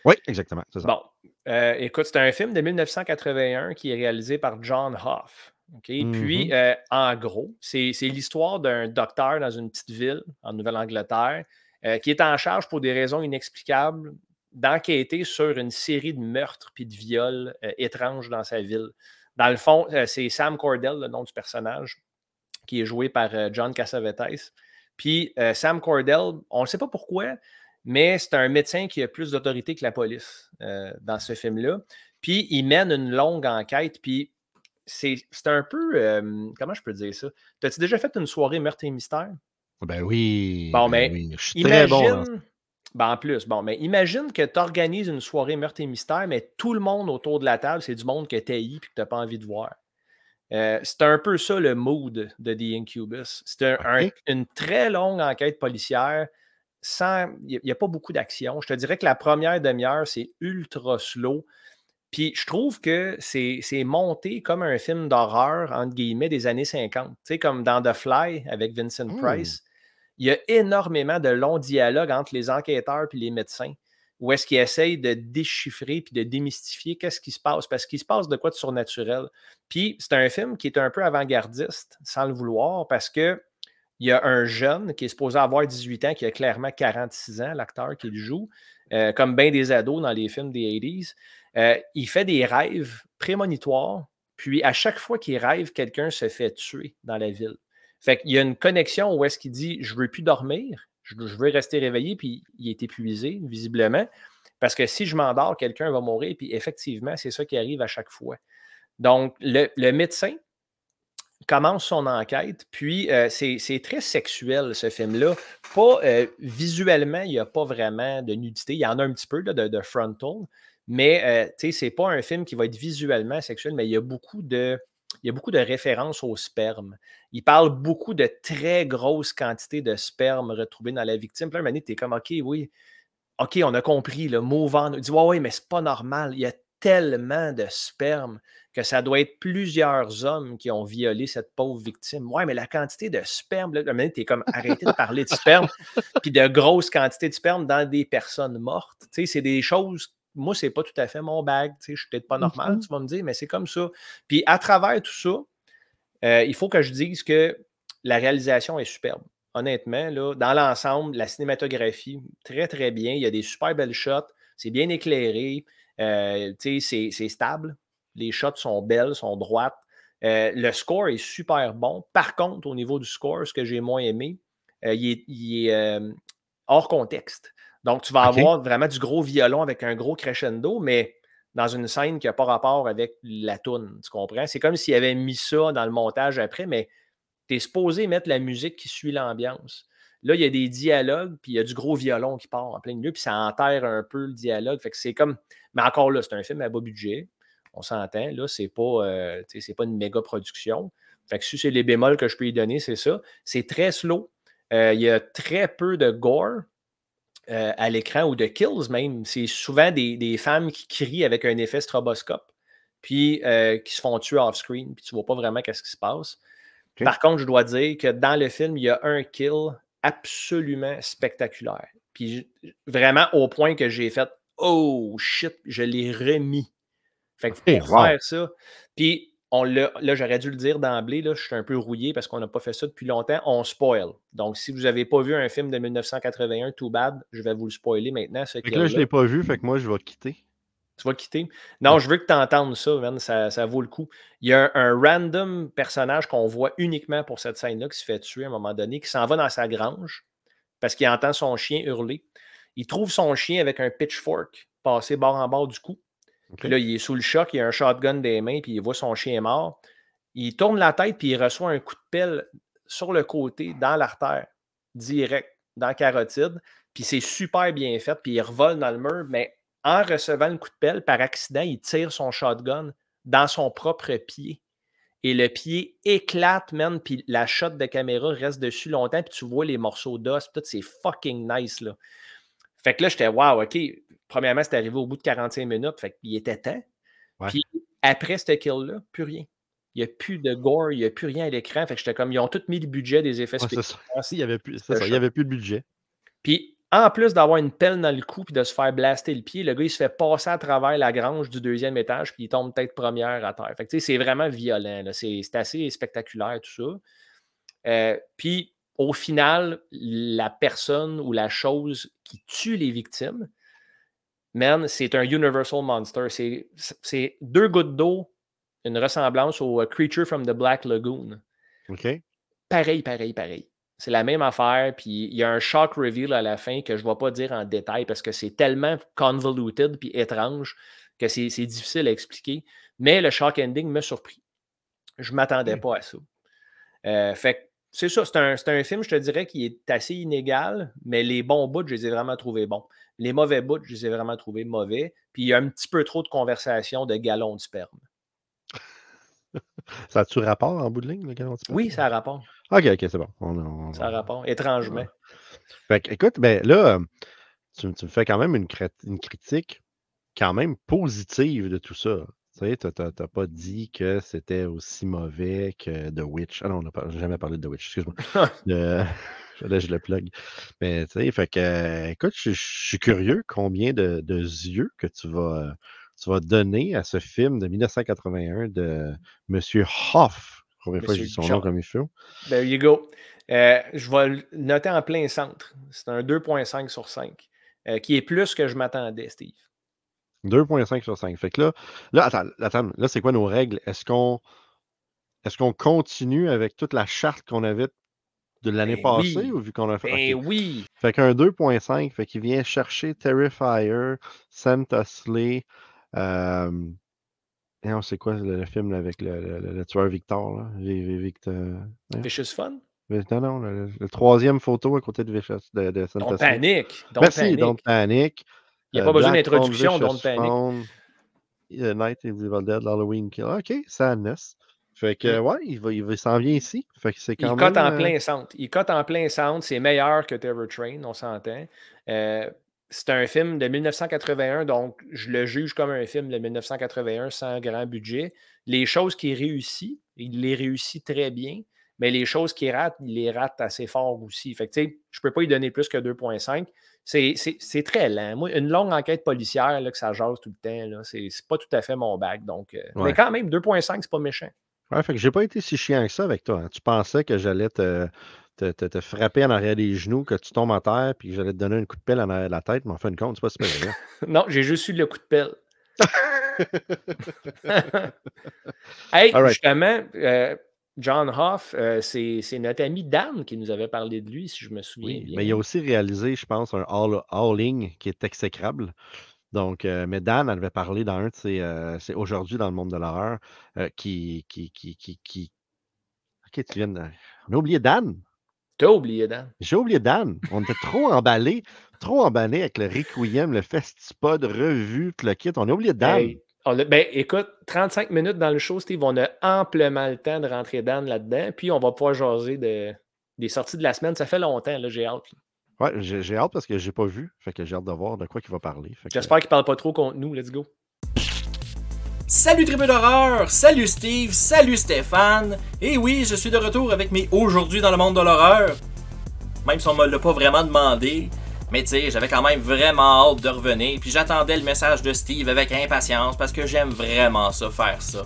Oui, exactement. Bon, euh, écoute, c'est un film de 1981 qui est réalisé par John Hoff. Puis, mm-hmm. euh, en gros, c'est l'histoire d'un docteur dans une petite ville en Nouvelle-Angleterre euh, qui est en charge pour des raisons inexplicables d'enquêter sur une série de meurtres puis de viols étranges dans sa ville. Dans le fond, c'est Sam Cordell, le nom du personnage, qui est joué par John Cassavetes. Puis Sam Cordell, on ne sait pas pourquoi, mais c'est un médecin qui a plus d'autorité que la police euh, dans ce film-là. Puis il mène une longue enquête, puis c'est un peu. Euh, comment je peux dire ça? T'as-tu déjà fait une soirée meurtre et mystère? Ben oui. Bon, ben mais imagine. Ben en plus, bon, mais imagine que tu organises une soirée meurtre et mystère, mais tout le monde autour de la table, c'est du monde que tu et que tu n'as pas envie de voir. Euh, c'est un peu ça le mood de The Incubus. C'est une très longue enquête policière il n'y a, pas beaucoup d'action. Je te dirais que la première demi-heure, c'est ultra slow. Puis je trouve que c'est monté comme un film d'horreur, entre guillemets, des années 50. Tu sais, comme dans The Fly avec Vincent mmh. Price. Il y a énormément de longs dialogues entre les enquêteurs et les médecins où est-ce qu'ils essayent de déchiffrer puis de démystifier qu'est-ce qui se passe, parce qu'il se passe de quoi de surnaturel. Puis c'est un film qui est un peu avant-gardiste, sans le vouloir, parce que il y a un jeune qui est supposé avoir 18 ans, qui a clairement 46 ans, l'acteur qui le joue, euh, comme bien des ados dans les films des 80s. Euh, il fait des rêves prémonitoires, puis à chaque fois qu'il rêve, quelqu'un se fait tuer dans la ville. Fait qu'il y a une connexion où est-ce qu'il dit Je veux plus dormir, je, veux rester réveillé, puis il est épuisé, visiblement. Parce que si je m'endors, quelqu'un va mourir, puis effectivement, c'est ça qui arrive à chaque fois. Donc, le médecin commence son enquête, puis euh, c'est très sexuel ce film-là. Pas euh, visuellement, il n'y a pas vraiment de nudité. Il y en a un petit peu de, frontal, mais euh, ce c'est pas un film qui va être visuellement sexuel, mais il y a beaucoup de. Il y a beaucoup de références au sperme. Il parle beaucoup de très grosses quantités de sperme retrouvées dans la victime. Puis là, tu es comme, OK, oui, OK, on a compris, le mot on. Il dit, ouais, ouais, mais c'est pas normal. Il y a tellement de sperme que ça doit être plusieurs hommes qui ont violé cette pauvre victime. Ouais, mais la quantité de sperme, là, tu es comme arrêté de parler de sperme, puis de grosses quantités de sperme dans des personnes mortes. Tu sais, c'est des choses. Moi, c'est pas tout à fait mon bag. Tu sais, je suis peut-être pas normal, tu vas me dire, mais c'est comme ça. Puis à travers tout ça, euh, il faut que je dise que la réalisation est superbe. honnêtement. Là, dans l'ensemble, la cinématographie, très, très bien. Il y a des super belles shots. C'est bien éclairé. Euh, c'est stable. Les shots sont belles, sont droites. Euh, le score est super bon. Par contre, au niveau du score, ce que j'ai moins aimé, euh, il est, hors contexte. Donc, tu vas avoir vraiment du gros violon avec un gros crescendo, mais dans une scène qui n'a pas rapport avec la toune. Tu comprends? C'est comme s'il avait mis ça dans le montage après, mais tu es supposé mettre la musique qui suit l'ambiance. Là, il y a des dialogues, puis il y a du gros violon qui part en plein milieu, puis ça enterre un peu le dialogue. Fait que c'est comme. Mais encore là, c'est un film à bas budget. On s'entend. Là, c'est pas, euh, pas une méga production. Fait que si c'est les bémols que je peux y donner, c'est ça. C'est très slow. Euh, il y a très peu de gore. Euh, à l'écran ou de kills même. C'est souvent des, femmes qui crient avec un effet stroboscope, puis euh, qui se font tuer off-screen, puis tu vois pas vraiment qu'est-ce qui se passe. Par contre, je dois dire que dans le film, il y a un kill absolument spectaculaire. Puis vraiment au point que j'ai fait Oh shit, je l'ai remis. Fait que pour faire ça. Puis là, j'aurais dû le dire d'emblée, je suis un peu rouillé parce qu'on n'a pas fait ça depuis longtemps. On spoil. Donc, si vous n'avez pas vu un film de 1981, Too Bad, je vais vous le spoiler maintenant. Ce là, je ne l'ai pas vu, fait que moi, je vais quitter. Tu vas quitter? Non, je veux que tu entendes ça, man, ça, vaut le coup. Il y a un, random personnage qu'on voit uniquement pour cette scène-là qui se fait tuer à un moment donné, qui s'en va dans sa grange parce qu'il entend son chien hurler. Il trouve son chien avec un pitchfork passé bord en bord du cou. Puis là, il est sous le choc, il a un shotgun des mains, puis il voit son chien mort. Il tourne la tête, puis il reçoit un coup de pelle sur le côté, dans l'artère, direct, dans la carotide. Puis c'est super bien fait, puis il revole dans le mur, mais en recevant le coup de pelle, par accident, il tire son shotgun dans son propre pied. Et le pied éclate, man, puis la shot de caméra reste dessus longtemps, puis tu vois les morceaux d'os, tout, c'est fucking nice, là. Fait que là, j'étais, wow, OK, premièrement, c'est arrivé au bout de 45 minutes, fait qu'il était temps. Puis après ce kill-là, plus rien. Il n'y a plus de gore, il n'y a plus rien à l'écran. Fait que j'étais comme, ils ont tous mis le budget des effets spéciaux. il n'y avait, avait plus de budget. Puis en plus d'avoir une pelle dans le cou et de se faire blaster le pied, le gars, il se fait passer à travers la grange du deuxième étage puis il tombe tête première à terre. Fait que c'est vraiment violent. C'est assez spectaculaire, tout ça. Euh, puis au final, la personne ou la chose qui tue les victimes, man, c'est un Universal Monster. C'est deux gouttes d'eau, une ressemblance au Creature from the Black Lagoon. OK. Pareil, pareil, pareil. C'est la même affaire, puis il y a un shock reveal à la fin que je ne vais pas dire en détail parce que c'est tellement convoluted puis étrange que c'est difficile à expliquer. Mais le shock ending m'a surpris. Je ne m'attendais pas à ça. Euh, fait c'est ça, c'est un, un, film, je te dirais, qui est assez inégal, mais les bons bouts, je les ai vraiment trouvés bons. Les mauvais bouts, je les ai vraiment trouvés mauvais. Puis il y a un petit peu trop de conversation de galons de sperme. <laughs> ça a-tu rapport en bout de ligne, le galon de sperme? Oui, ça a rapport. OK, OK, c'est bon. Ça a rapport, étrangement. Fait écoute, ben là, tu, me fais quand même une, une critique quand même positive de tout ça. Tu sais, tu n'as pas dit que c'était aussi mauvais que The Witch. Ah non, on n'a jamais parlé de The Witch, excuse-moi. <laughs> <laughs> Là, je le plug. Mais tu sais, fait que, écoute, je, suis curieux combien de, yeux que tu vas, tu vas donner à ce film de 1981 de M. Hoff. Combien fois je dis son nom comme il faut? There you go. Euh, je vais le noter en plein centre. C'est un 2.5 sur 5, euh, qui est plus que je m'attendais, Steve. 2.5 sur 5. Fait que là, là, attends, attends là, c'est quoi nos règles? Est-ce qu'on est-ce qu'on continue avec toute la charte qu'on avait de l'année ben passée ou vu qu'on a fait? Ben oui! Fait qu'un 2.5, fait qu'il vient chercher Terrifier, Sam Tusley, euh, et on sait quoi le, film avec le, le, tueur Victor, là? Victor? Vicious Fun? Non, non, le, troisième photo à côté de Vicious, de, de Don't Panic! Merci, panic. Don't Panic. Il n'y a pas besoin d'introduction, Don't Panic. The Night of Evil Dead, Halloween Kill. OK, Sadness. Fait que, ouais, il, va, il s'en vient ici. Fait que c'est quand il cote en euh, plein centre. Il cote en plein centre. C'est meilleur que Terror Train, on s'entend. Euh, c'est un film de 1981, donc je le juge comme un film de 1981 sans grand budget. Les choses qu'il réussit, il les réussit très bien, mais les choses qu'il rate, il les rate assez fort aussi. Fait que, je ne peux pas lui donner plus que 2.5. C'est très lent. Moi, une longue enquête policière, là, que ça jase tout le temps, c'est pas tout à fait mon bac. Donc, euh, Mais quand même, 2.5, c'est pas méchant. Ouais, fait que j'ai pas été si chiant que ça avec toi. hein. Tu pensais que j'allais te, te, te- te frapper en arrière des genoux, que tu tombes en terre, puis que j'allais te donner un coup de pelle en arrière de la tête, mais en fin de compte, c'est pas super grave. <laughs> non, j'ai juste eu le coup de pelle. <laughs> <laughs> hey, All right. justement, euh, John Hoff, euh, c'est c'est notre ami Dan qui nous avait parlé de lui, si je me souviens Oui, bien. mais il a aussi réalisé, je pense, un all- Howling qui est exécrable. Donc, euh, mais Dan elle avait parlé dans un de ses, euh, c'est aujourd'hui dans le monde de l'horreur, euh, qui, qui, qui, qui, qui- Ok, tu viens de... On a oublié Dan. T'as oublié, Dan. J'ai oublié Dan. On était trop emballés, trop emballés avec le Requiem, le Festipod, revu, tout le kit. On a oublié Dan. Hey, on a- ben, écoute, 35 minutes dans le show, Steve, on a amplement le temps de rentrer Dan là-dedans, puis on va pouvoir jaser de, des sorties de la semaine. Ça fait longtemps, là, j'ai hâte. là. Ouais, j'ai hâte parce que j'ai pas vu. Fait que j'ai hâte de voir de quoi il va parler. Fait que- J'espère qu'il parle pas trop contre nous. Let's go. Salut tribu d'horreur, salut Steve, salut Stéphane. Et oui, je suis de retour avec mes aujourd'hui dans le monde de l'horreur. Même si on me l'a pas vraiment demandé. Mais tu sais, j'avais quand même vraiment hâte de revenir. Puis j'attendais le message de Steve avec impatience parce que j'aime vraiment ça faire ça.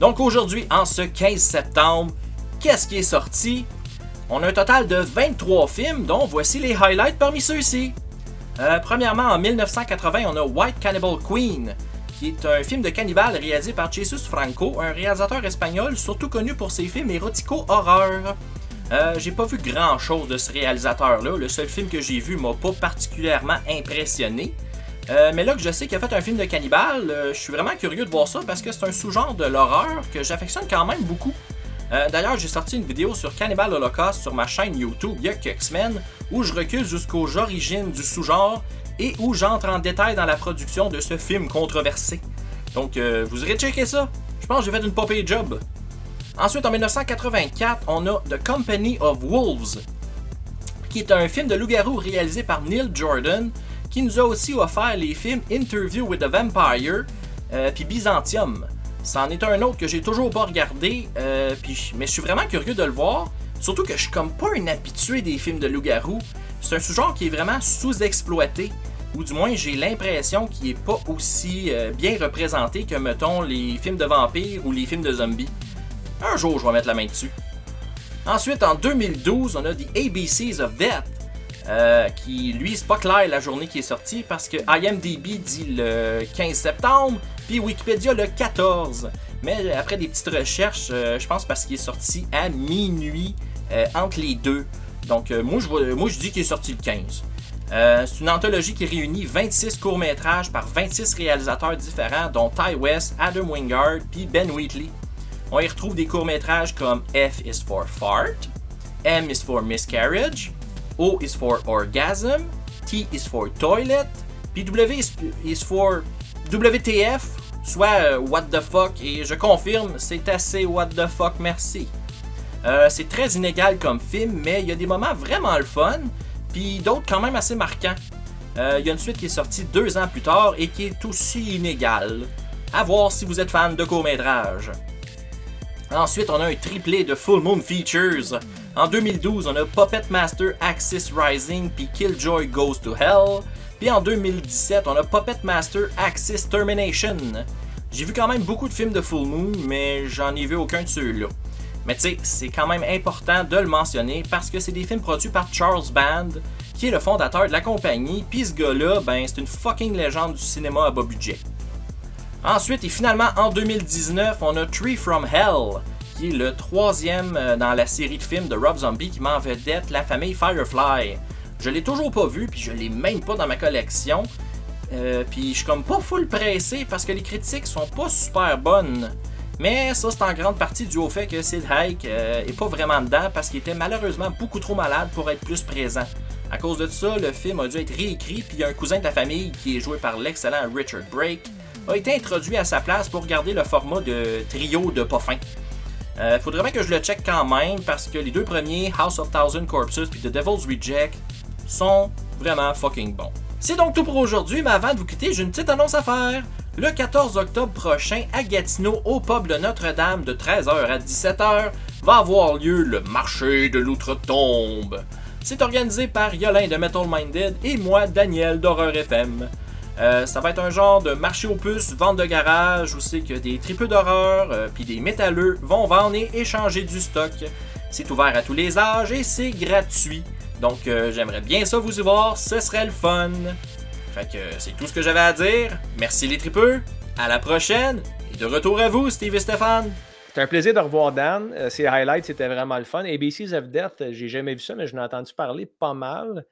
Donc aujourd'hui, en ce 15 septembre, qu'est-ce qui est sorti? On a un total de 23 films, dont voici les highlights parmi ceux-ci. Euh, premièrement, en 1980, on a White Cannibal Queen, qui est un film de cannibale réalisé par Jesus Franco, un réalisateur espagnol surtout connu pour ses films érotico-horreur. Euh, j'ai pas vu grand chose de ce réalisateur-là. Le seul film que j'ai vu m'a pas particulièrement impressionné. Euh, mais là que je sais qu'il a fait un film de cannibale, je suis vraiment curieux de voir ça parce que c'est un sous-genre de l'horreur que j'affectionne quand même beaucoup. Euh, D'ailleurs, j'ai sorti une vidéo sur Cannibal Holocaust sur ma chaîne YouTube il y a quelques semaines où je recule jusqu'aux origines du sous-genre et où j'entre en détail dans la production de ce film controversé. Donc, euh, vous irez checker ça. Je pense que j'ai fait une popée job. Ensuite, en 1984, on a The Company of Wolves, qui est un film de loup-garou réalisé par Neil Jordan, qui nous a aussi offert les films Interview with the Vampire euh, puis Byzantium. C'en est un autre que j'ai toujours pas regardé, euh, mais je suis vraiment curieux de le voir. Surtout que je suis comme pas un habitué des films de loup-garou. C'est un sous-genre qui est vraiment sous-exploité, ou du moins j'ai l'impression qu'il est pas aussi euh, bien représenté que, mettons, les films de vampires ou les films de zombies. Un jour, je vais mettre la main dessus. Ensuite, en 2012, on a The ABCs of Death, euh, qui, lui, c'est pas clair la journée qui est sortie parce que IMDb dit le 15 septembre, puis Wikipédia le 14. Mais après des petites recherches, euh, je pense parce qu'il est sorti à minuit euh, entre les deux. Donc, euh, moi, je, dis qu'il est sorti le 15. Euh, c'est une anthologie qui réunit 26 courts-métrages par 26 réalisateurs différents, dont Ty West, Adam Wingard puis Ben Wheatley. On y retrouve des courts-métrages comme F is for Fart, M is for Miscarriage, O is for Orgasm, T is for Toilet, puis W is for WTF, soit euh, What the fuck, et je confirme, c'est assez What the fuck, merci. Euh, c'est très inégal comme film, mais il y a des moments vraiment le fun, puis d'autres quand même assez marquants. Euh, Il y a une suite qui est sortie deux ans plus tard et qui est aussi inégale. À voir si vous êtes fan de court-métrage. Ensuite, on a un triplé de Full Moon Features. En 2012, on a Puppet Master Axis Rising puis Killjoy Goes to Hell. Puis en 2017, on a Puppet Master Axis Termination. J'ai vu quand même beaucoup de films de Full Moon, mais j'en ai vu aucun de ceux-là. Mais tu sais, c'est quand même important de le mentionner parce que c'est des films produits par Charles Band, qui est le fondateur de la compagnie, puis ce gars-là, ben, c'est une fucking légende du cinéma à bas budget. Ensuite, et finalement, en 2019, on a Tree from Hell, qui est le troisième euh, dans la série de films de Rob Zombie qui met en vedette la famille Firefly. Je l'ai toujours pas vu, puis je l'ai même pas dans ma collection. Euh, puis je suis comme pas full pressé parce que les critiques sont pas super bonnes. Mais ça, c'est en grande partie dû au fait que Sid Haig euh, est pas vraiment dedans parce qu'il était malheureusement beaucoup trop malade pour être plus présent. À cause de ça, le film a dû être réécrit, puis un cousin de la famille, qui est joué par l'excellent Richard Brake, a été introduit à sa place pour garder le format de trio de pas fin. Euh, faudrait bien que je le check quand même parce que les deux premiers, House of Thousand Corpses puis The Devil's Reject, sont vraiment fucking bons. C'est donc tout pour aujourd'hui, mais avant de vous quitter, j'ai une petite annonce à faire. Le 14 octobre prochain, à Gatineau, au pub de Notre-Dame, de 13h à 17h, va avoir lieu le marché de l'outre-tombe. C'est organisé par Yolin de Metal Minded et moi, Daniel d'Horreur FM. Euh, ça va être un genre de marché aux puces, vente de garage, où c'est que des tripeux d'horreur, euh, puis des métalleux vont vendre et échanger du stock. C'est ouvert à tous les âges et c'est gratuit. Donc euh, j'aimerais bien ça vous y voir, ce serait le fun. Fait que c'est tout ce que j'avais à dire. Merci les tripeux, à la prochaine, et de retour à vous, Steve et Stéphane. C'était un plaisir de revoir Dan. Euh, Ses highlights, c'était vraiment le fun. ABCs of Death, euh, j'ai jamais vu ça, mais je l'ai entendu parler pas mal.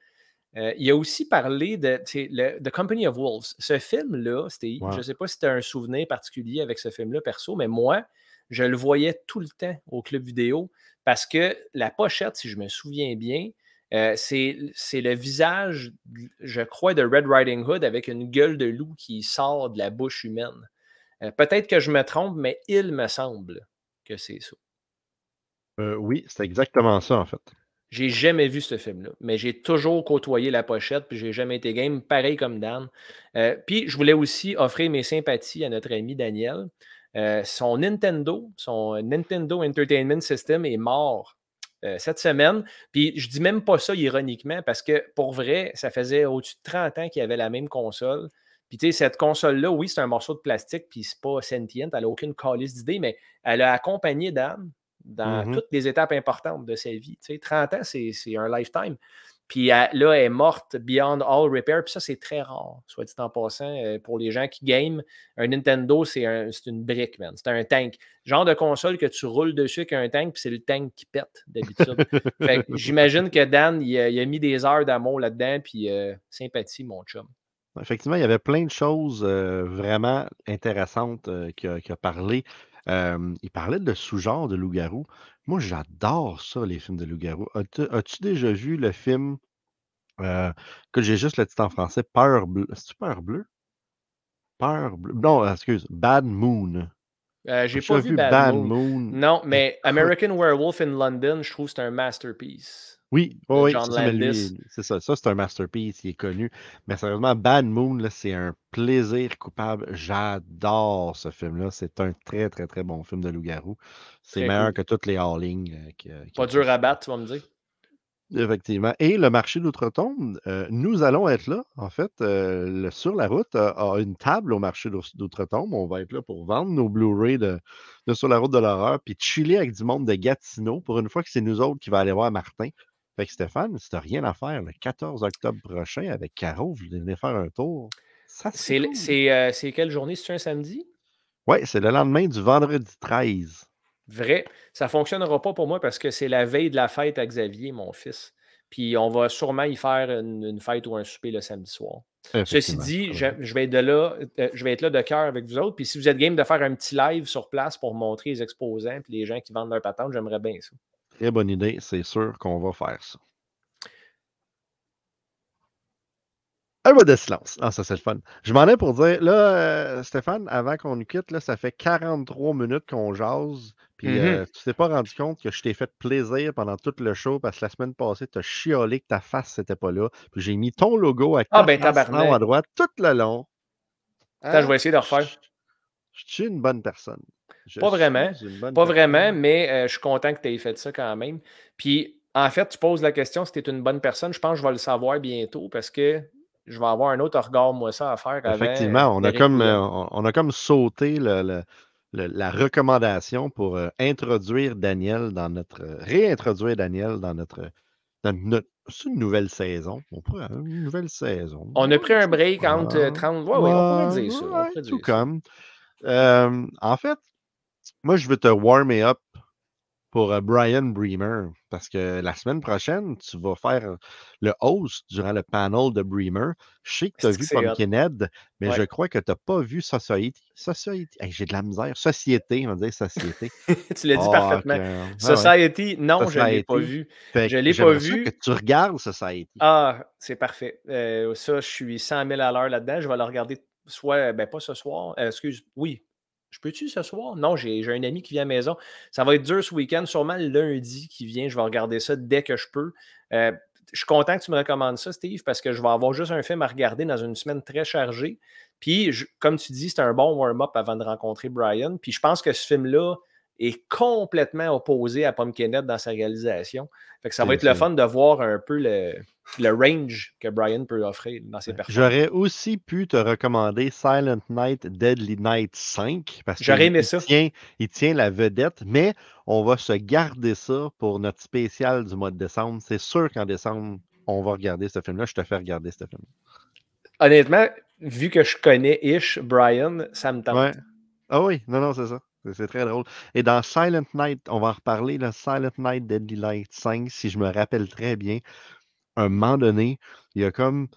Euh, il a aussi parlé de le, The Company of Wolves. Ce film-là, Steve, Ouais. je ne sais pas si tu as un souvenir particulier avec ce film-là perso, mais moi, je le voyais tout le temps au club vidéo parce que la pochette, si je me souviens bien, euh, c'est le visage, je crois, de Red Riding Hood avec une gueule de loup qui sort de la bouche humaine. Euh, Peut-être que je me trompe, mais il me semble que c'est ça. Euh, oui, c'est exactement ça, en fait. J'ai jamais vu ce film-là, mais j'ai toujours côtoyé la pochette, puis j'ai jamais été game, pareil comme Dan. Puis je voulais aussi offrir mes sympathies à notre ami Daniel. Son Nintendo, son Nintendo Entertainment System est mort euh, cette semaine. Puis je dis même pas ça ironiquement, parce que pour vrai, ça faisait au-dessus de 30 ans qu'il avait la même console. Puis tu sais, cette console-là, oui, c'est un morceau de plastique, puis c'est pas sentient, elle n'a aucune calice d'idée, mais elle a accompagné Dan dans Mhm. toutes les étapes importantes de sa vie. Tu sais, 30 ans, c'est un lifetime. Puis elle- là, elle est morte beyond all repair. Puis ça, c'est très rare, soit dit en passant. euh, pour les gens qui game, un Nintendo, c'est un- c'est une brique, man. C'est un tank. Genre de console que tu roules dessus avec un tank, puis c'est le tank qui pète d'habitude. <laughs> j'imagine que Dan, il a, il a mis des heures d'amour là-dedans, puis euh, sympathie, mon chum. Effectivement, il y avait plein de choses euh, vraiment intéressantes euh, qu'il a, a parlé. Il parlait de sous-genre de loup-garou. Moi, j'adore ça, les films de loup-garou. As-tu déjà vu le film euh, que j'ai juste le titre en français, Peur bleue? C'est-tu Peur bleue? Peur bleue. Non, excuse, Bad Moon. Euh, J'ai pas vu Bad, Moon. Non, mais. American Werewolf in London, je trouve que c'est un masterpiece. Oui, de oui, c'est ça, ça. C'est un masterpiece, il est connu. Mais sérieusement, Bad Moon, c'est un plaisir coupable. J'adore ce film-là. C'est un très, très, très bon film de loup-garou. C'est meilleur cool. que toutes les Howling. euh, Pas dur à battre, tu vas me dire? Effectivement. Et le marché d'outre-tombe, euh, nous allons être là. En fait, euh, le- sur la route, euh, a une table au marché d'Ou- d'outre-tombe. On va être là pour vendre nos Blu-ray de, de Sur la route de l'horreur, puis chiller avec du monde de Gatineau. Pour une fois que c'est nous autres qui va aller voir Martin. Fait que Stéphane, si t'as rien à faire, le 14 octobre prochain, avec Caro, vous venez faire un tour. Ça, C'est cool. quelle journée? C'est un samedi? Ouais, c'est le lendemain du vendredi 13. Vrai. Ça ne fonctionnera pas pour moi parce que c'est la veille de la fête à Xavier, mon fils. Puis on va sûrement y faire une, une fête ou un souper le samedi soir. Ceci dit, je, je vais être de là, euh, je vais être là de cœur avec vous autres. Puis si vous êtes game de faire un petit live sur place pour montrer les exposants puis les gens qui vendent leur patente, j'aimerais bien ça. Très bonne idée. C'est sûr qu'on va faire ça. Un mot de silence. Ah, ça, c'est le fun. Je m'en ai pour dire, là, euh, Stéphane, avant qu'on nous quitte, là, ça fait 43 minutes qu'on jase. Puis Mhm. euh, tu t'es pas rendu compte que je t'ai fait plaisir pendant tout le show parce que la semaine passée, tu as chiolé que ta face n'était pas là. Puis j'ai mis ton logo avec Ah, ben, à droite tout le long. Attends, je Hein? vais essayer de refaire. Je, je suis une bonne personne. Je Pas vraiment. Pas personne. vraiment, mais euh, je suis content que tu aies fait ça quand même. Puis, en fait, tu poses la question si tu es une bonne personne. Je pense que je vais le savoir bientôt parce que je vais avoir un autre regard, moi, ça à faire. Effectivement, on a, comme, euh, on, on a comme sauté le- le- le- la recommandation pour euh, introduire Daniel dans notre. euh, réintroduire Daniel dans notre. Dans notre c'est une nouvelle saison. On pourrait, une nouvelle saison. On a pris un Ouais, break entre euh, ouais, 30. Oui, oui, on pourrait ouais, dire ça. on ouais, pourrait tout dire comme. En fait, moi, je veux te warmer up pour Brian Bremer parce que la semaine prochaine, tu vas faire le host durant le panel de Bremer. Je sais que tu as vu. Pumpkinhead, mais Ouais. je crois que tu n'as pas vu Society. Society. Hey, J'ai de la misère. Société, on va dire société. <laughs> tu l'as dit Ah, parfaitement. ouais. Society, non, je ne l'ai pas vu. Fait je que l'ai pas vu. que tu regardes Society. Ah, c'est parfait. Euh, ça, je suis 100 000 à l'heure là-dedans. Je vais le regarder soit, ben pas ce soir. Euh, excuse, oui. Je peux-tu ce soir? Non, j'ai un ami qui vient à la maison. Ça va être dur ce week-end, sûrement lundi qui vient. Je vais regarder ça dès que je peux. Euh, je suis content que tu me recommandes ça, Steve, parce que je vais avoir juste un film à regarder dans une semaine très chargée. Puis, comme tu dis, c'est un bon warm-up avant de rencontrer Brian. Puis, je pense que ce film-là est complètement opposé à Pumpkinhead dans sa réalisation. Fait que ça va être le fun de voir un peu le, le range que Brian peut offrir dans ses performances. J'aurais aussi pu te recommander Silent Night, Deadly Night 5. Parce J'aurais qu'il- aimé il ça. Tient, il tient la vedette, mais on va se garder ça pour notre spécial du mois de décembre. C'est sûr qu'en décembre, on va regarder ce film-là. Je te fais regarder ce film. Honnêtement, vu que je connais Ish, Brian, ça me tente. Ouais. Ah oui, non, non, c'est ça. C'est- très drôle. Et dans Silent Night, on va en reparler, là, Silent Night, Deadly Night 5, si je me rappelle très bien, à un moment donné, il y a comme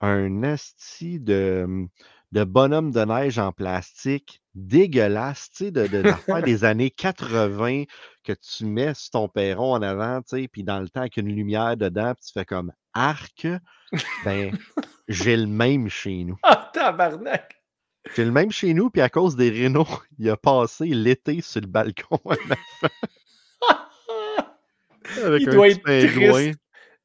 un esti de, de bonhomme de neige en plastique dégueulasse, tu sais, de, de, d'affaires des <laughs> années 80 que tu mets sur ton perron en avant, tu sais, puis dans le temps avec une lumière dedans, puis tu fais comme arc. Ben, j'ai le même chez nous. Ah, tabarnak! J'ai le même chez nous, puis à cause des rénaux, <laughs> il a passé l'été sur le balcon <laughs> avec Il un doit petit être triste.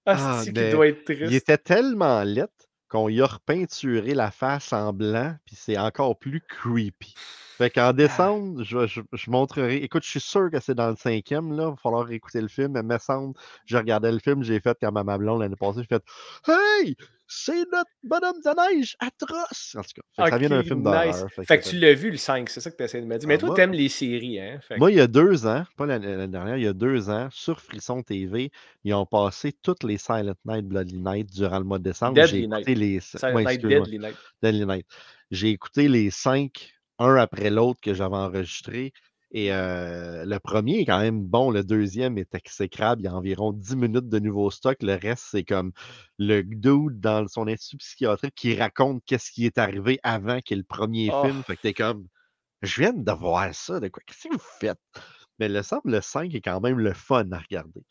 Ah, Ah, doit être Il était tellement laid qu'on y a repeinturé la face en blanc, puis c'est encore plus creepy. Fait Ah. qu'en décembre, je, je, je montrerai. Écoute, je suis sûr que c'est dans le cinquième, là. Il va falloir écouter le film. Mais me semble, je regardais le film, j'ai fait à ma blonde l'année passée, j'ai fait Hey! C'est notre bonhomme de neige atroce! En tout cas, fait ça vient d'un film nice. d'horreur. Fait que tu l'as vu le 5, c'est ça que tu essaies de me dire. Mais Ah, toi, moi- t'aimes les séries, hein? Fait Moi, il y a deux ans, pas l'année dernière, il y a deux ans, sur Frisson TV, ils ont passé toutes les Silent Night, Bloody Night durant le mois de décembre. Deadly Night. les. Silent ouais, Night, excuse-moi, Deadly Night. Deadly Night. J'ai écouté les cinq, un après l'autre que j'avais enregistré. Et euh, le premier est quand même bon, le deuxième est exécrable. Il y a environ 10 minutes de nouveau stock. Le reste, c'est comme le dude dans son institut psychiatrique qui raconte qu'est-ce qui est arrivé avant qu'il le premier Oh. film. Fait que t'es comme, je viens de voir ça, de quoi? Qu'est-ce que vous faites? Mais le semble, le 5 est quand même le fun à regarder.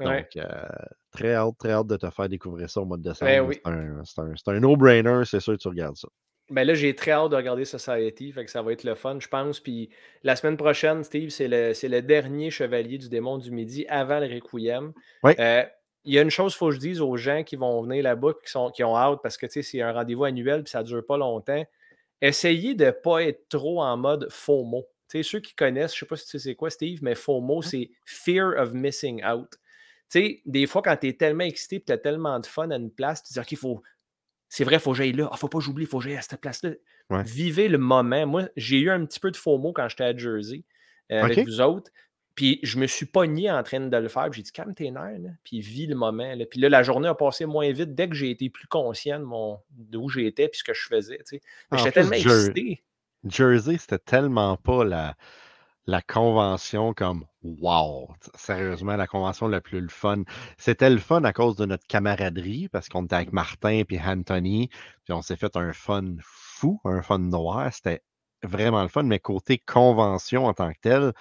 Ouais. Donc, euh, très hâte, très hâte de te faire découvrir ça au mois de décembre. Ben oui. C'est un, un no-brainer, c'est sûr que tu regardes ça. Ben là, j'ai très hâte de regarder Society, fait que ça va être le fun, je pense. Puis la semaine prochaine, Steve, c'est le, le dernier chevalier du démon du midi avant le Requiem. Euh, Il y a une chose, il faut que je dise aux gens qui vont venir là-bas, qui, sont, qui ont hâte, parce que c'est un rendez-vous annuel puis ça ne dure pas longtemps. Essayez de ne pas être trop en mode FOMO. Tu sais, ceux qui connaissent, je ne sais pas si tu sais quoi, Steve, mais FOMO, c'est Fear of Missing Out. Des fois, quand tu es tellement excité et tu as tellement de fun à une place, tu te dis, OK, il faut. C'est vrai, il faut que j'aille là. Il ne faut pas que j'oublie, il faut que j'aille à cette place-là. Ouais. Vivez le moment. Moi, j'ai eu un petit peu de FOMO quand j'étais à Jersey euh, avec vous autres. Puis je me suis pogné en train de le faire. J'ai dit, calme tes nerfs, là, puis vis le moment. là. Puis là, la journée a passé moins vite dès que j'ai été plus conscient de mon d'où j'étais puis ce que je faisais. tu sais. Mais J'étais tellement Jer- excité. Jersey, c'était tellement pas la, la convention comme wow. Sérieusement, la convention la plus le fun. C'était le fun à cause de notre camaraderie, parce qu'on était avec Martin et Anthony, puis on s'est fait un fun fou, un fun noir. C'était vraiment le fun, mais côté convention en tant que tel,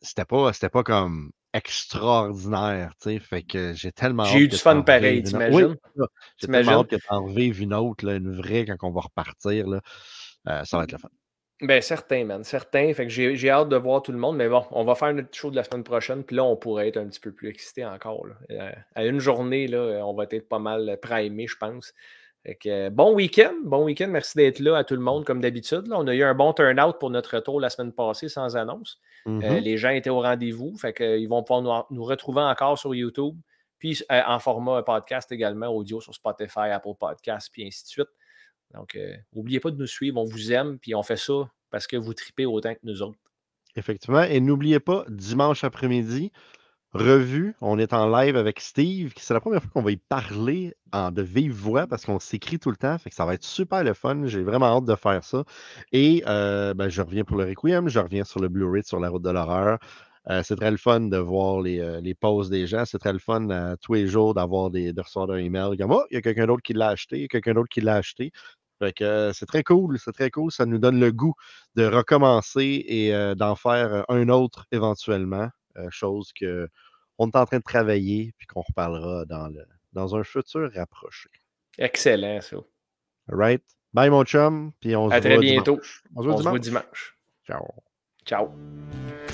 c'était pas, c'était pas comme extraordinaire, tu sais. Fait que j'ai tellement J'ai eu du fun t'en pareil, t'imagines? Oui. J'ai tellement hâte que tu en revives une autre, là, une vraie, quand on va repartir. Là. Euh, ça va être le fun. Ben, certain, man, certain. Fait que j'ai hâte de voir tout le monde. Mais bon, on va faire notre show de la semaine prochaine. Puis là, on pourrait être un petit peu plus excité encore. là. Euh, à une journée, là, on va être pas mal primé, je pense. Fait que, euh, bon week-end. Bon week-end. Merci d'être là à tout le monde, comme d'habitude. là. On a eu un bon turn-out pour notre retour la semaine passée sans annonce. Euh, Mhm. les gens étaient au rendez-vous. Fait que, euh, ils vont pouvoir nous, nous retrouver encore sur YouTube. Puis euh, en format podcast également, audio sur Spotify, Apple Podcasts, puis ainsi de suite. Donc, euh, n'oubliez pas de nous suivre. On vous aime. Puis on fait ça parce que vous tripez autant que nous autres. Effectivement. Et n'oubliez pas, dimanche après-midi, revue, on est en live avec Steve, c'est la première fois qu'on va y parler en de vive voix parce qu'on s'écrit tout le temps. Fait ça va être super le fun. J'ai vraiment hâte de faire ça. Et euh, ben, je reviens pour le Requiem, je reviens sur le Blu-ray sur la route de l'horreur. Euh, c'est très le fun de voir les, euh, les posts des gens. C'est très le fun euh, tous les jours d'avoir des, de recevoir un email comme Oh, il y a quelqu'un d'autre qui l'a acheté, il y a quelqu'un d'autre qui l'a acheté. Fait que euh, c'est très cool, c'est très cool. Ça nous donne le goût de recommencer et euh, d'en faire euh, un autre éventuellement. euh, chose que on est en train de travailler puis qu'on reparlera dans, le, dans un futur rapproché. Excellent, ça. Right? Bye mon chum, puis on À se très voit bientôt. dimanche. On se voit On se voit dimanche. dimanche. Ciao. Ciao.